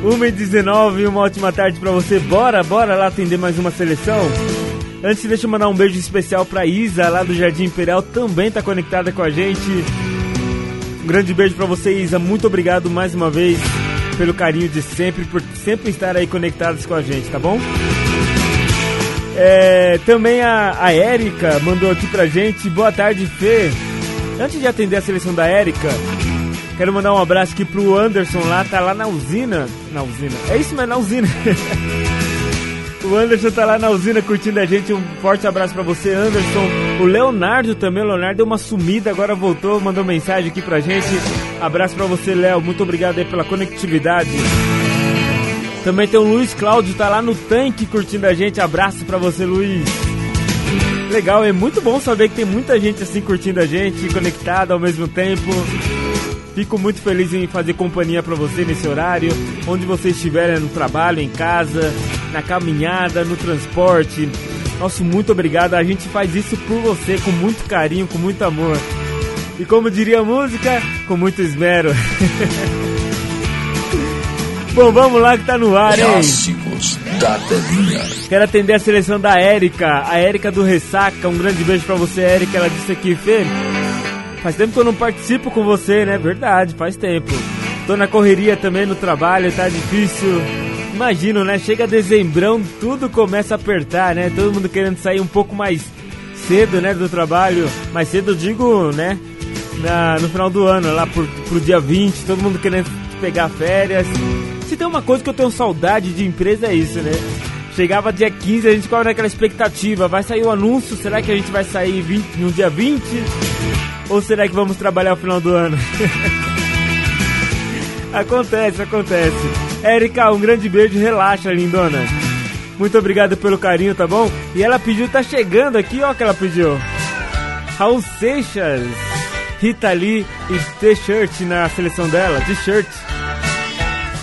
1h19, uma ótima tarde pra você. Bora, bora lá atender mais uma seleção. Antes, deixa eu mandar um beijo especial pra Isa, lá do Jardim Imperial, também tá conectada com a gente. Um grande beijo pra você, Isa. Muito obrigado mais uma vez pelo carinho de sempre, por sempre estar aí conectados com a gente, tá bom? É, também a, a Érica mandou aqui pra gente. Boa tarde, Fê. Antes de atender a seleção da Érica, quero mandar um abraço aqui pro Anderson lá, tá lá na usina. Na usina. É isso, mas na usina. o Anderson tá lá na usina curtindo a gente. Um forte abraço pra você, Anderson. O Leonardo também, o Leonardo deu uma sumida, agora voltou, mandou mensagem aqui pra gente. Abraço pra você, Léo. Muito obrigado aí pela conectividade. Também tem o Luiz Cláudio, tá lá no tanque curtindo a gente. Abraço pra você, Luiz. Legal, é muito bom saber que tem muita gente assim curtindo a gente, conectada ao mesmo tempo. Fico muito feliz em fazer companhia pra você nesse horário, onde você estiver né, no trabalho, em casa, na caminhada, no transporte. Nosso muito obrigado, a gente faz isso por você com muito carinho, com muito amor. E como diria a música, com muito esmero. Bom, vamos lá que tá no ar, hein? Clássicos da telinha. Quero atender a seleção da Érica, a Érica do Ressaca. Um grande beijo pra você, Érica. Ela disse aqui, Fê, faz tempo que eu não participo com você, né? Verdade, faz tempo. Tô na correria também no trabalho, tá difícil. Imagino, né? Chega dezembrão, tudo começa a apertar, né? Todo mundo querendo sair um pouco mais cedo, né, do trabalho. Mais cedo, eu digo, né? Na, no final do ano, lá pro, pro dia 20, todo mundo querendo pegar férias. Se tem uma coisa que eu tenho saudade de empresa é isso, né? Chegava dia 15, a gente ficava naquela expectativa. Vai sair o anúncio, será que a gente vai sair 20, no dia 20? Ou será que vamos trabalhar o final do ano? acontece, acontece. Érica, um grande beijo, relaxa, lindona. Muito obrigado pelo carinho, tá bom? E ela pediu, tá chegando aqui, ó que ela pediu. Raul Seixas, Rita Lee e T-shirt na seleção dela, T-shirt.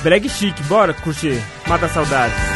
Brag chique, bora curtir. Mata a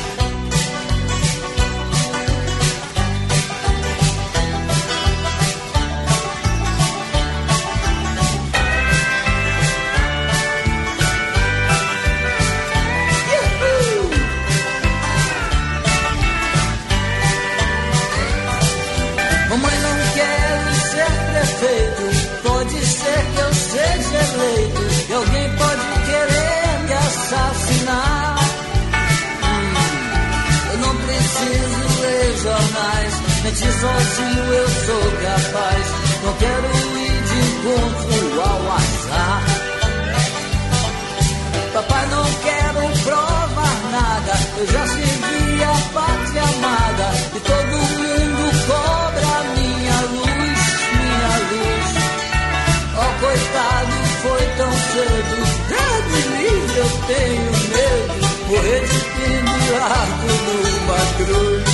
Mentir sozinho eu sou capaz. Não quero ir de encontro ao azar. Papai, não quero provar nada. Eu já servi a pátria amada. E todo mundo cobra minha luz, minha luz. Oh, coitado, foi tão cedo. Livre, eu tenho medo. Morrer de pendurado numa cruz.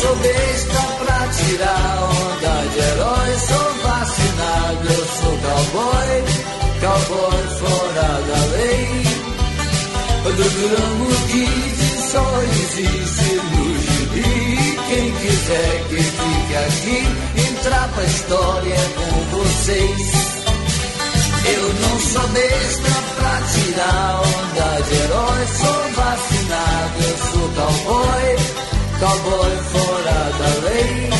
Sou besta pra tirar onda de herói. Sou vacinado, eu sou cowboy, cowboy fora da lei. Do Durango Kid só existe no gibi. Quem quiser que fique aqui, entrar pra história é com vocês. Eu não sou besta pra tirar onda de herói. Sou vacinado, eu sou cowboy, cowboy fora da lei.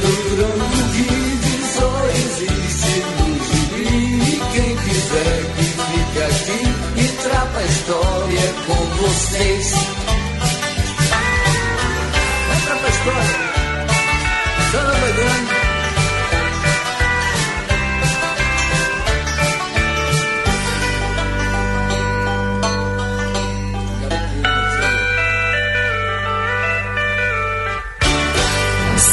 Do Durango Kid só existe no gibi. Quem quiser que fique aqui, entrar pra história é com vocês. Entra pra história. Samba grande.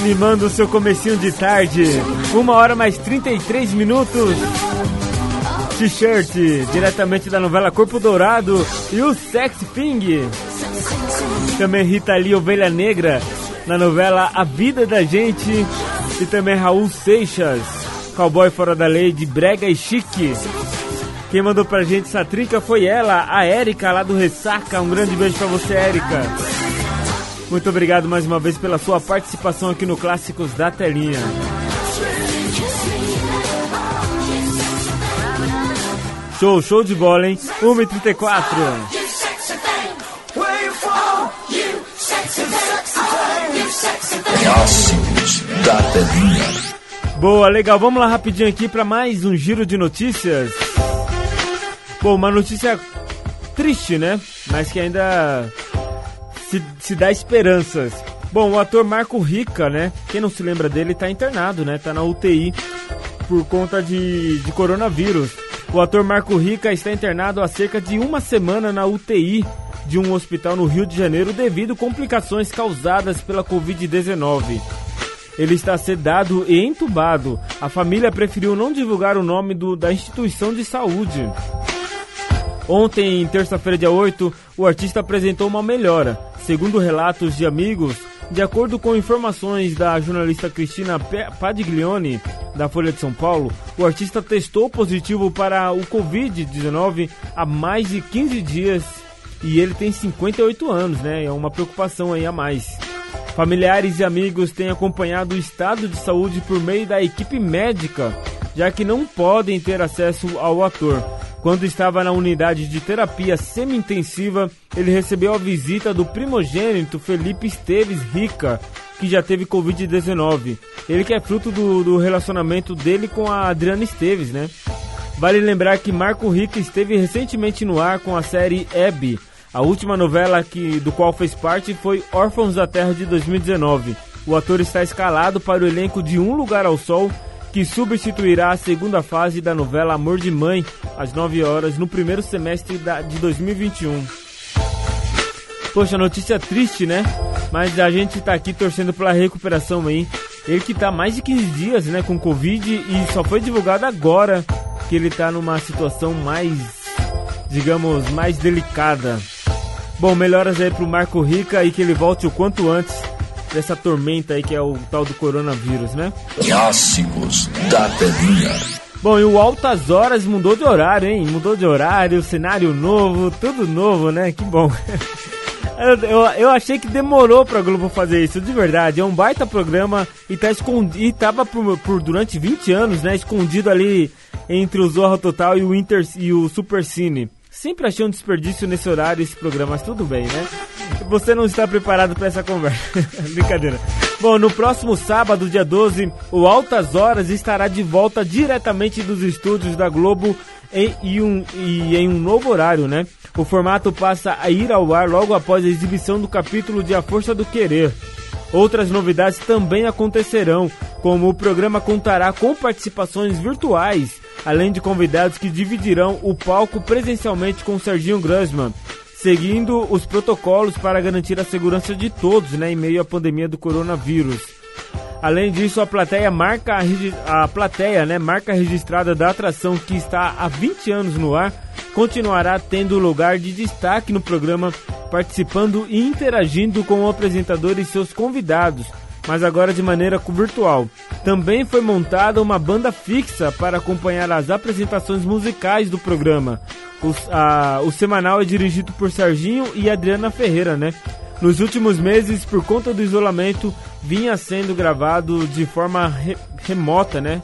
Animando o seu comecinho de tarde. Uma hora mais 33 minutos. T-shirt, diretamente da novela Corpo Dourado e o Sex Ping. Também Rita Lee Ovelha Negra, na novela A Vida da Gente. E também Raul Seixas, cowboy fora da lei de Brega e Chique. Quem mandou pra gente essa trinca foi ela, a Érica, lá do Ressaca. Um grande beijo pra você, Érica. Muito obrigado mais uma vez pela sua participação aqui no Clássicos da Telinha. Show, show de bola, hein? 1h34. You sexy thing. Where you from? You sexy thing. You sexy thing. Clássicos da telinha. Boa, legal. Vamos lá rapidinho aqui para mais um giro de notícias. Bom, uma notícia triste, né? Mas que ainda se, se dá esperanças. Bom, o ator Marco Rica, né? Quem não se lembra dele tá internado, né? Tá na UTI por conta de, de coronavírus. O ator Marco Rica está internado há cerca de uma semana na UTI de um hospital no Rio de Janeiro devido a complicações causadas pela Covid-19. Ele está sedado e entubado. A família preferiu não divulgar o nome do, da instituição de saúde. Ontem, terça-feira, dia 8, o artista apresentou uma melhora. Segundo relatos de amigos, de acordo com informações da jornalista Cristina Padiglione, da Folha de São Paulo, o artista testou positivo para o Covid-19 há mais de 15 dias e ele tem 58 anos, né? É uma preocupação aí a mais. Familiares e amigos têm acompanhado o estado de saúde por meio da equipe médica, já que não podem ter acesso ao ator. Quando estava na unidade de terapia semi-intensiva, ele recebeu a visita do primogênito Felipe Esteves Rica, que já teve Covid-19. Ele que é fruto do, do relacionamento dele com a Adriana Esteves, né? Vale lembrar que Marco Rica esteve recentemente no ar com a série Abby. A última novela que, do qual fez parte foi Órfãos da Terra de 2019. O ator está escalado para o elenco de Um Lugar ao Sol, que substituirá a segunda fase da novela Amor de Mãe, às 9 horas, no primeiro semestre de 2021. Poxa, notícia triste, né? Mas a gente tá aqui torcendo pela recuperação aí. Ele que tá mais de 15 dias, né, com Covid e só foi divulgado agora que ele tá numa situação mais, digamos, mais delicada. Bom, melhoras aí pro Marco Rica e que ele volte o quanto antes dessa tormenta aí que é o tal do coronavírus, né? Clássicos da telinha. Bom, e o Altas Horas mudou de horário, hein? Mudou de horário, cenário novo, tudo novo, né? Que bom. Eu, eu, eu, achei que demorou pra Globo fazer isso, de verdade. É um baita programa e, tá escondido, e tava por, por durante 20 anos, né? Escondido ali entre o Zorra Total e o, Inter, e o Super Cine. Sempre achei um desperdício nesse horário esse programa, mas tudo bem, né? Você não está preparado para essa conversa. Brincadeira. Bom, no próximo sábado, dia 12, o Altas Horas estará de volta diretamente dos estúdios da Globo em, em, um, e em um novo horário, né? O formato passa a ir ao ar logo após a exibição do capítulo de A Força do Querer. Outras novidades também acontecerão, como o programa contará com participações virtuais, além de convidados que dividirão o palco presencialmente com Serginho Grosman, seguindo os protocolos para garantir a segurança de todos né, em meio à pandemia do coronavírus. Além disso, a plateia marca a, a plateia, né, marca registrada da atração que está há 20 anos no ar, continuará tendo lugar de destaque no programa, participando e interagindo com o apresentador e seus convidados, mas agora de maneira virtual. Também foi montada uma banda fixa para acompanhar as apresentações musicais do programa. O, a, o semanal é dirigido por Serginho e Adriana Ferreira, né? Nos últimos meses, por conta do isolamento, vinha sendo gravado de forma re remota, né?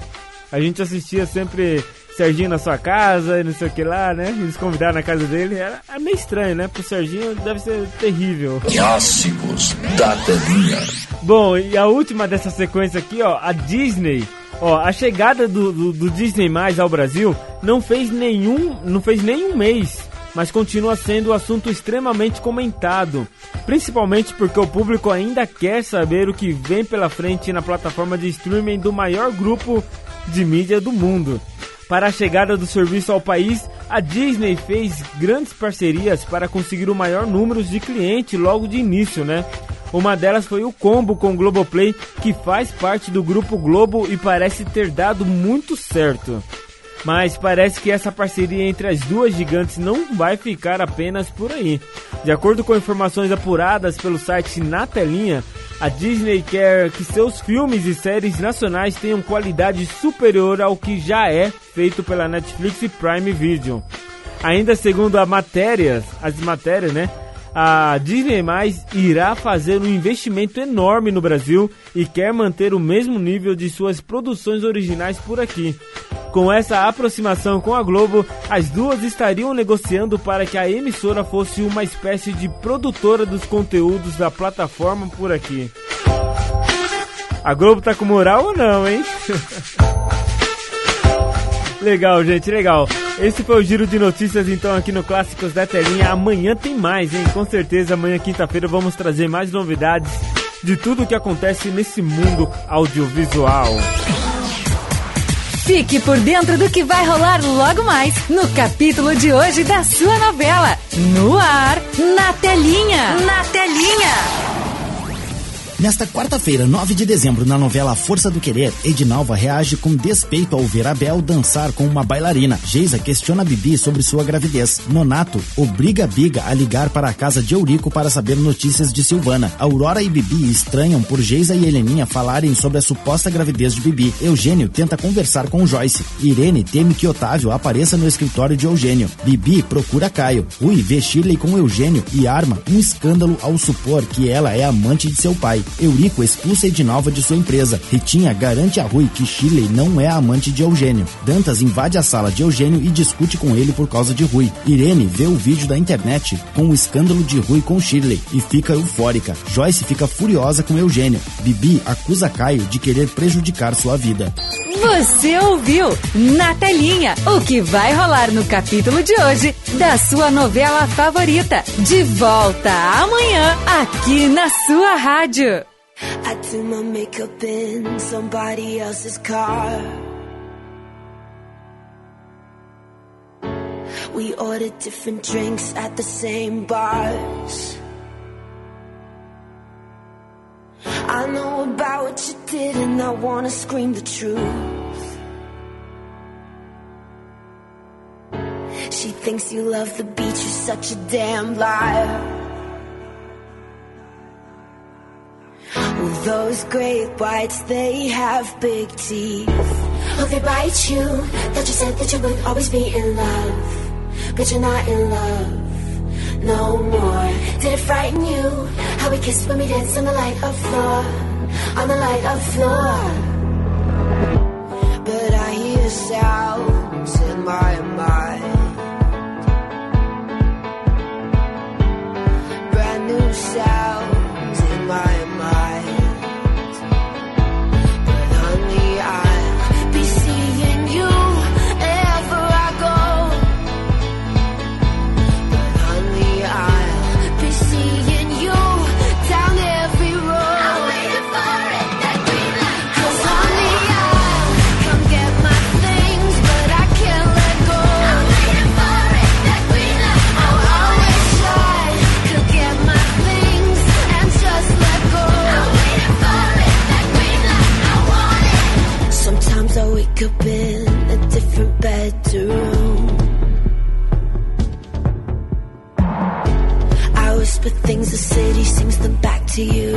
A gente assistia sempre Serginho na sua casa e não sei o que lá, né? Eles convidaram na casa dele. Era, era meio estranho, né? Pro Serginho deve ser terrível. Clássicos da telinha. Bom, e a última dessa sequência aqui, ó, a Disney. Ó, a chegada do, do, do Disney Mais ao Brasil não fez nenhum, não fez nenhum mês mas continua sendo um assunto extremamente comentado, principalmente porque o público ainda quer saber o que vem pela frente na plataforma de streaming do maior grupo de mídia do mundo. Para a chegada do serviço ao país, a Disney fez grandes parcerias para conseguir o maior número de clientes logo de início, né? Uma delas foi o combo com o Globoplay, que faz parte do grupo Globo e parece ter dado muito certo. Mas parece que essa parceria entre as duas gigantes não vai ficar apenas por aí. De acordo com informações apuradas pelo site Na Telinha, a Disney quer que seus filmes e séries nacionais tenham qualidade superior ao que já é feito pela Netflix e Prime Video. Ainda segundo a matéria, as matérias, né? A Disney Mais irá fazer um investimento enorme no Brasil e quer manter o mesmo nível de suas produções originais por aqui. Com essa aproximação com a Globo, as duas estariam negociando para que a emissora fosse uma espécie de produtora dos conteúdos da plataforma por aqui. A Globo tá com moral ou não, hein? legal, gente, legal. Esse foi o giro de notícias então aqui no Clássicos da Telinha. Amanhã tem mais, hein? Com certeza amanhã quinta-feira vamos trazer mais novidades de tudo o que acontece nesse mundo audiovisual. Fique por dentro do que vai rolar logo mais no capítulo de hoje da sua novela. No ar, na telinha. Na telinha. Nesta quarta-feira, 9 de dezembro, na novela Força do Querer, Edinalva reage com despeito ao ver Abel dançar com uma bailarina. Geisa questiona Bibi sobre sua gravidez. Nonato obriga Biga a ligar para a casa de Eurico para saber notícias de Silvana. Aurora e Bibi estranham por Geisa e Heleninha falarem sobre a suposta gravidez de Bibi. Eugênio tenta conversar com Joyce. Irene teme que Otávio apareça no escritório de Eugênio. Bibi procura Caio. Rui vê Shirley com Eugênio e arma um escândalo ao supor que ela é amante de seu pai. Eurico expulsa Edinalva de sua empresa. Ritinha garante a Rui que Shirley não é amante de Eugênio. Dantas invade a sala de Eugênio e discute com ele por causa de Rui. Irene vê o vídeo da internet com o escândalo de Rui com Shirley e fica eufórica. Joyce fica furiosa com Eugênio. Bibi acusa Caio de querer prejudicar sua vida. Você ouviu na telinha o que vai rolar no capítulo de hoje da sua novela favorita. De volta amanhã aqui na sua rádio. I do my makeup in somebody else's car. We ordered different drinks at the same bars. I know about what you did, and I wanna scream the truth. She thinks you love the beach, you're such a damn liar. Well, those great whites, they have big teeth. Oh, they bite you. Thought you said that you would always be in love. But you're not in love no more. Did it frighten you? How we kissed when we danced on the light of floor. On the light of floor. But I hear sounds in my mind. Brand new sounds Whisper things the city sings them back to you.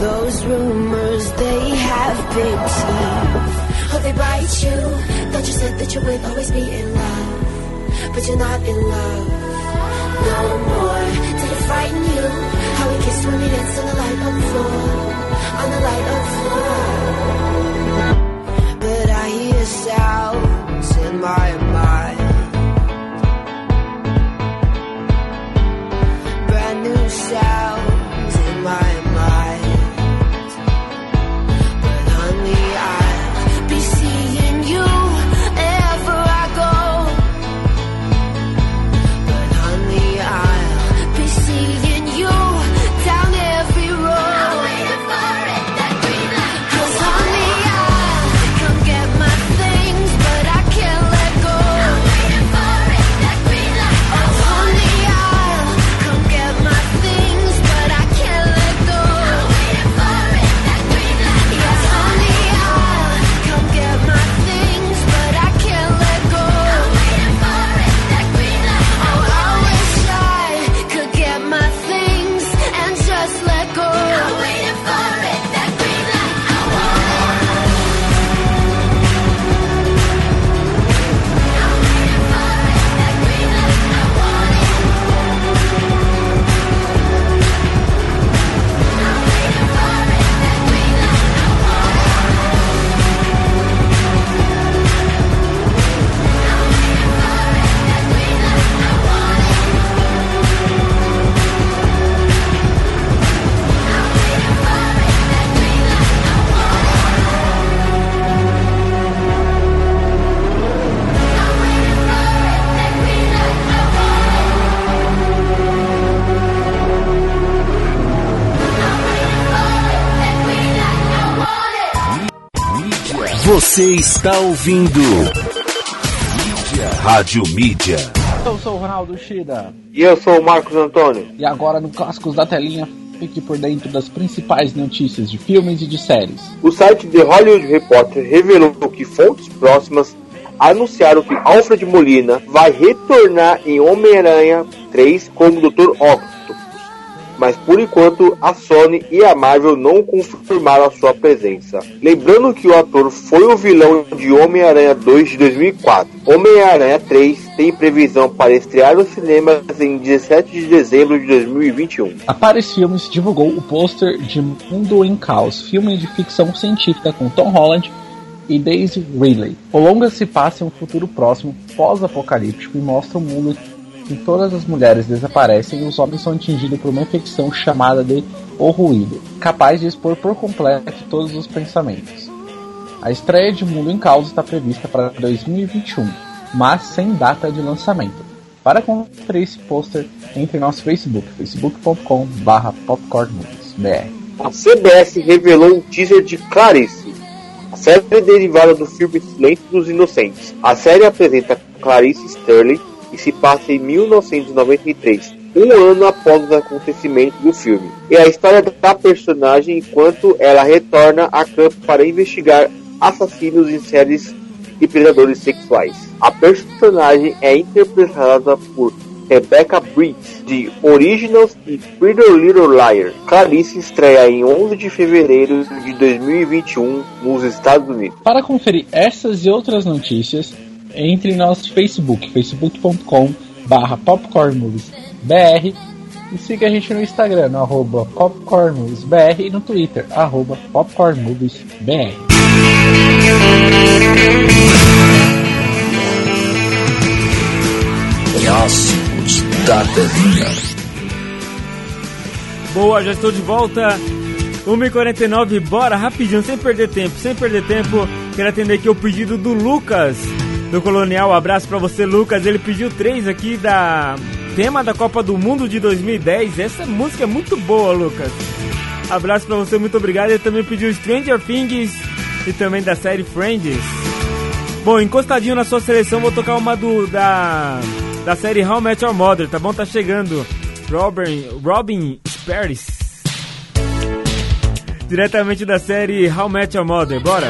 Those rumors, they have big teeth. Oh, they bite you. Thought you said that you would always be in love. But you're not in love no more. Did it frighten you? How we kissed when we danced on the light of floor. On the light of floor. But I hear sounds in my mind. Você está ouvindo Mídia. Rádio Mídia. Eu sou o Ronaldo Shida. E eu sou o Marcos Antônio. E agora no Clássicos da Telinha, fique por dentro das principais notícias de filmes e de séries. O site The Hollywood Reporter revelou que fontes próximas anunciaram que Alfred Molina vai retornar em Homem-Aranha 3 como Dr. Octopus. Mas por enquanto a Sony e a Marvel não confirmaram a sua presença. Lembrando que o ator foi o vilão de Homem-Aranha 2 de 2004. Homem-Aranha 3 tem previsão para estrear nos cinemas em 17 de dezembro de 2021. A Paris Filmes divulgou o pôster de Mundo em Caos, filme de ficção científica com Tom Holland e Daisy Ridley. O longa se passa em um futuro próximo, pós-apocalíptico, e mostra um mundo que todas as mulheres desaparecem e os homens são atingidos por uma infecção chamada de O Ruído, capaz de expor por completo todos os pensamentos. A estreia de Mundo em Caos está prevista para 2021, mas sem data de lançamento. Para conferir esse pôster, entre em nosso Facebook, facebook.com.br popcornmoviesbr. A CBS revelou um teaser de Clarice, a série derivada do filme Silêncio dos Inocentes. A série apresenta Clarice Sterling e se passa em 1993, um ano após os acontecimentos do filme. É a história da personagem enquanto ela retorna a campo para investigar assassinos em séries e predadores sexuais. A personagem é interpretada por Rebecca Briggs, de Originals e Pretty Little Liar. Clarice estreia em 11 de fevereiro de 2021 nos Estados Unidos. Para conferir essas e outras notícias, entre em nosso Facebook, facebook.com barra popcornmoviesbr e siga a gente no Instagram, no arroba popcornmoviesbr e no Twitter, arroba popcornmoviesbr. Clássicos da telinha. Boa, já estou de volta. 1h49, bora rapidinho, sem perder tempo, sem perder tempo. Quero atender aqui o pedido do Lucas, do Colonial. abraço pra você, Lucas. Ele pediu três aqui da tema da Copa do Mundo de 2010. Essa música é muito boa, Lucas. Abraço pra você, muito obrigado. Ele também pediu Stranger Things e também da série Friends. Bom, encostadinho na sua seleção, vou tocar uma do da da série How I Met Your Mother, tá bom? Tá chegando. Robin, Robin Sparris. Diretamente da série How I Met Your Mother, bora?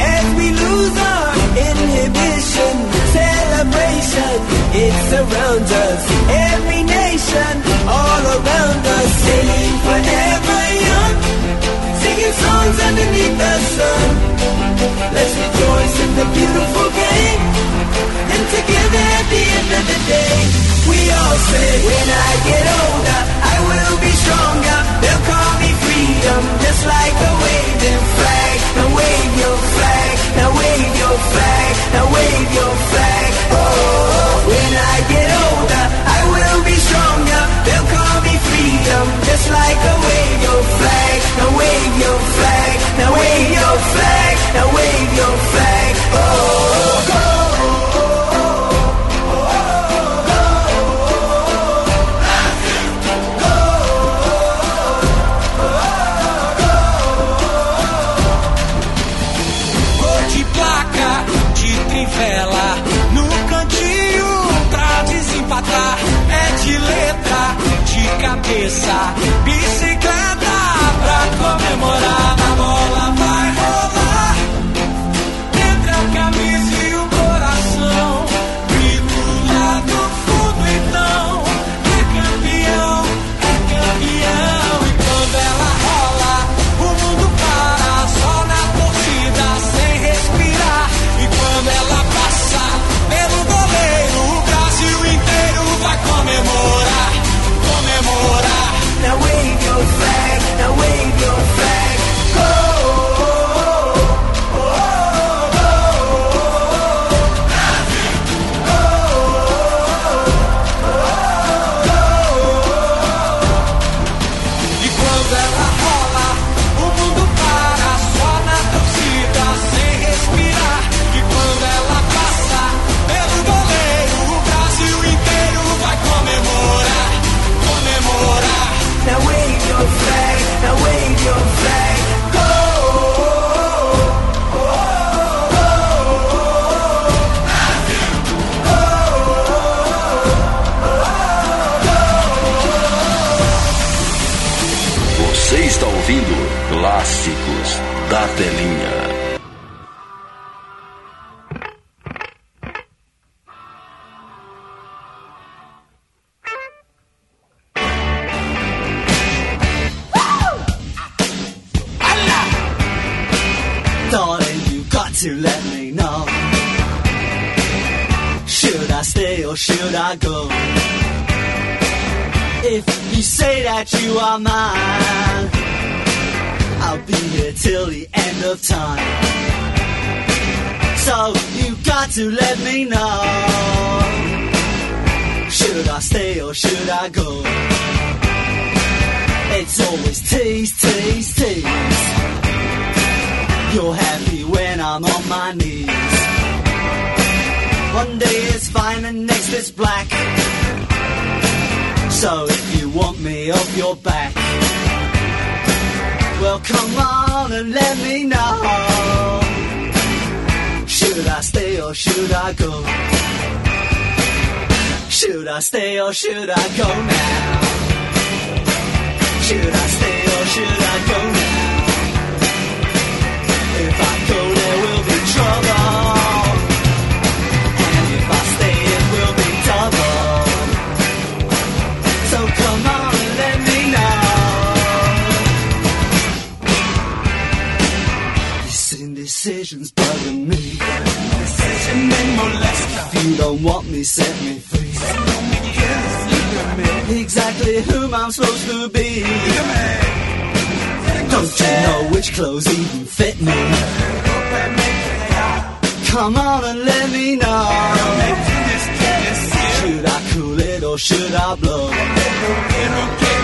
As we lose our inhibition. Celebration, it surrounds us. Every nation, all around us, singing forever young singing songs underneath the sun. Let's rejoice in the beautiful game. And together at the end of the day, we all say, when I get older, I will be stronger. They'll call freedom, just like a waving flag. Now wave your flag, now wave your flag, now wave your flag. Oh, when I get older, I will be stronger. They'll call me freedom, just like a wave your flag. Now wave your flag, now wave your flag, now wave your flag. Oh, go. Trivela, no cantinho pra desempatar. É de letra, de cabeça, bicicleta pra comemorar. Should I stay or should I go? Should I stay or should I go now? Should I stay or should I go now? If I go, there will be trouble. And if I stay, it will be double. So come on and you don't want me, set me free. Exactly who I'm supposed to be. Don't you know which clothes even fit me? Come on and let me know. Should I cool it or should I blow?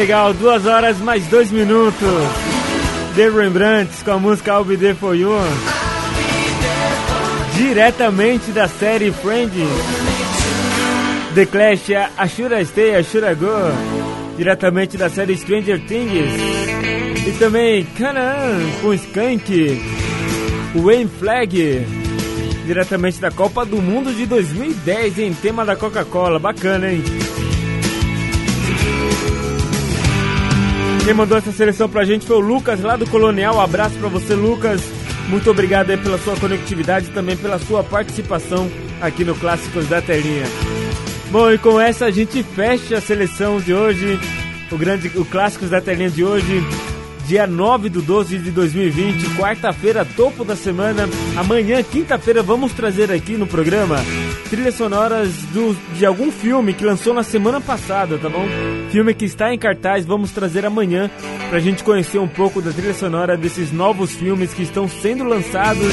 legal, duas horas mais dois minutos. The Rembrandts com a música I'll Be There For You. Diretamente da série Friends. The Clash, a I Stay, I Should I Go. Diretamente da série Stranger Things. E também Canaan com Skank. Wayne Flag. Diretamente da Copa do Mundo de 2010, em tema da Coca-Cola. Bacana, hein? Quem mandou essa seleção pra gente foi o Lucas, lá do Colonial. Um abraço pra você, Lucas. Muito obrigado aí pela sua conectividade e também pela sua participação aqui no Clássicos da Telinha. Bom, e com essa a gente fecha a seleção de hoje, o grande, o Clássicos da Telinha de hoje dia 9 do 12 de 2020, quarta-feira, topo da semana. Amanhã, quinta-feira, vamos trazer aqui no programa trilhas sonoras do, de algum filme que lançou na semana passada, tá bom? Filme que está em cartaz, vamos trazer amanhã pra gente conhecer um pouco da trilha sonora desses novos filmes que estão sendo lançados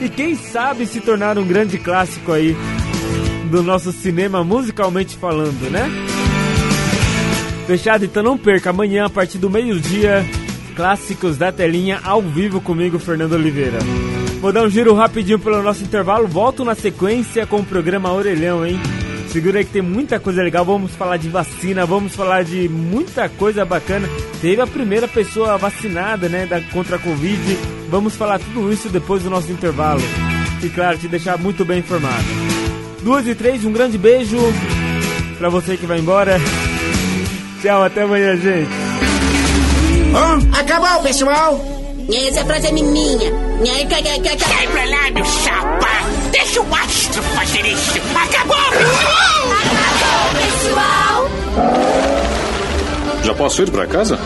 e quem sabe se tornar um grande clássico aí do nosso cinema musicalmente falando, né? Fechado, então não perca. Amanhã, a partir do meio-dia, clássicos da telinha ao vivo comigo, Fernando Oliveira. Vou dar um giro rapidinho pelo nosso intervalo. Volto na sequência com o programa Orelhão, hein? Segura aí que tem muita coisa legal. Vamos falar de vacina, vamos falar de muita coisa bacana. Teve a primeira pessoa vacinada, né, da, contra a Covid. Vamos falar tudo isso depois do nosso intervalo. E claro, te deixar muito bem informado. Duas e três, um grande beijo pra você que vai embora. Tchau, até amanhã, gente. Acabou, pessoal! Essa frase é minha. Sai pra lá, meu chapa! Deixa o astro fazer isso! Acabou! Acabou, pessoal! Já posso ir pra casa?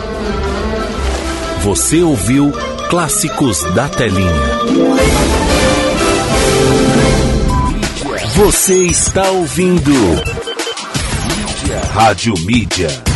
Você ouviu Clássicos da Telinha. Você está ouvindo Rádio Mídia.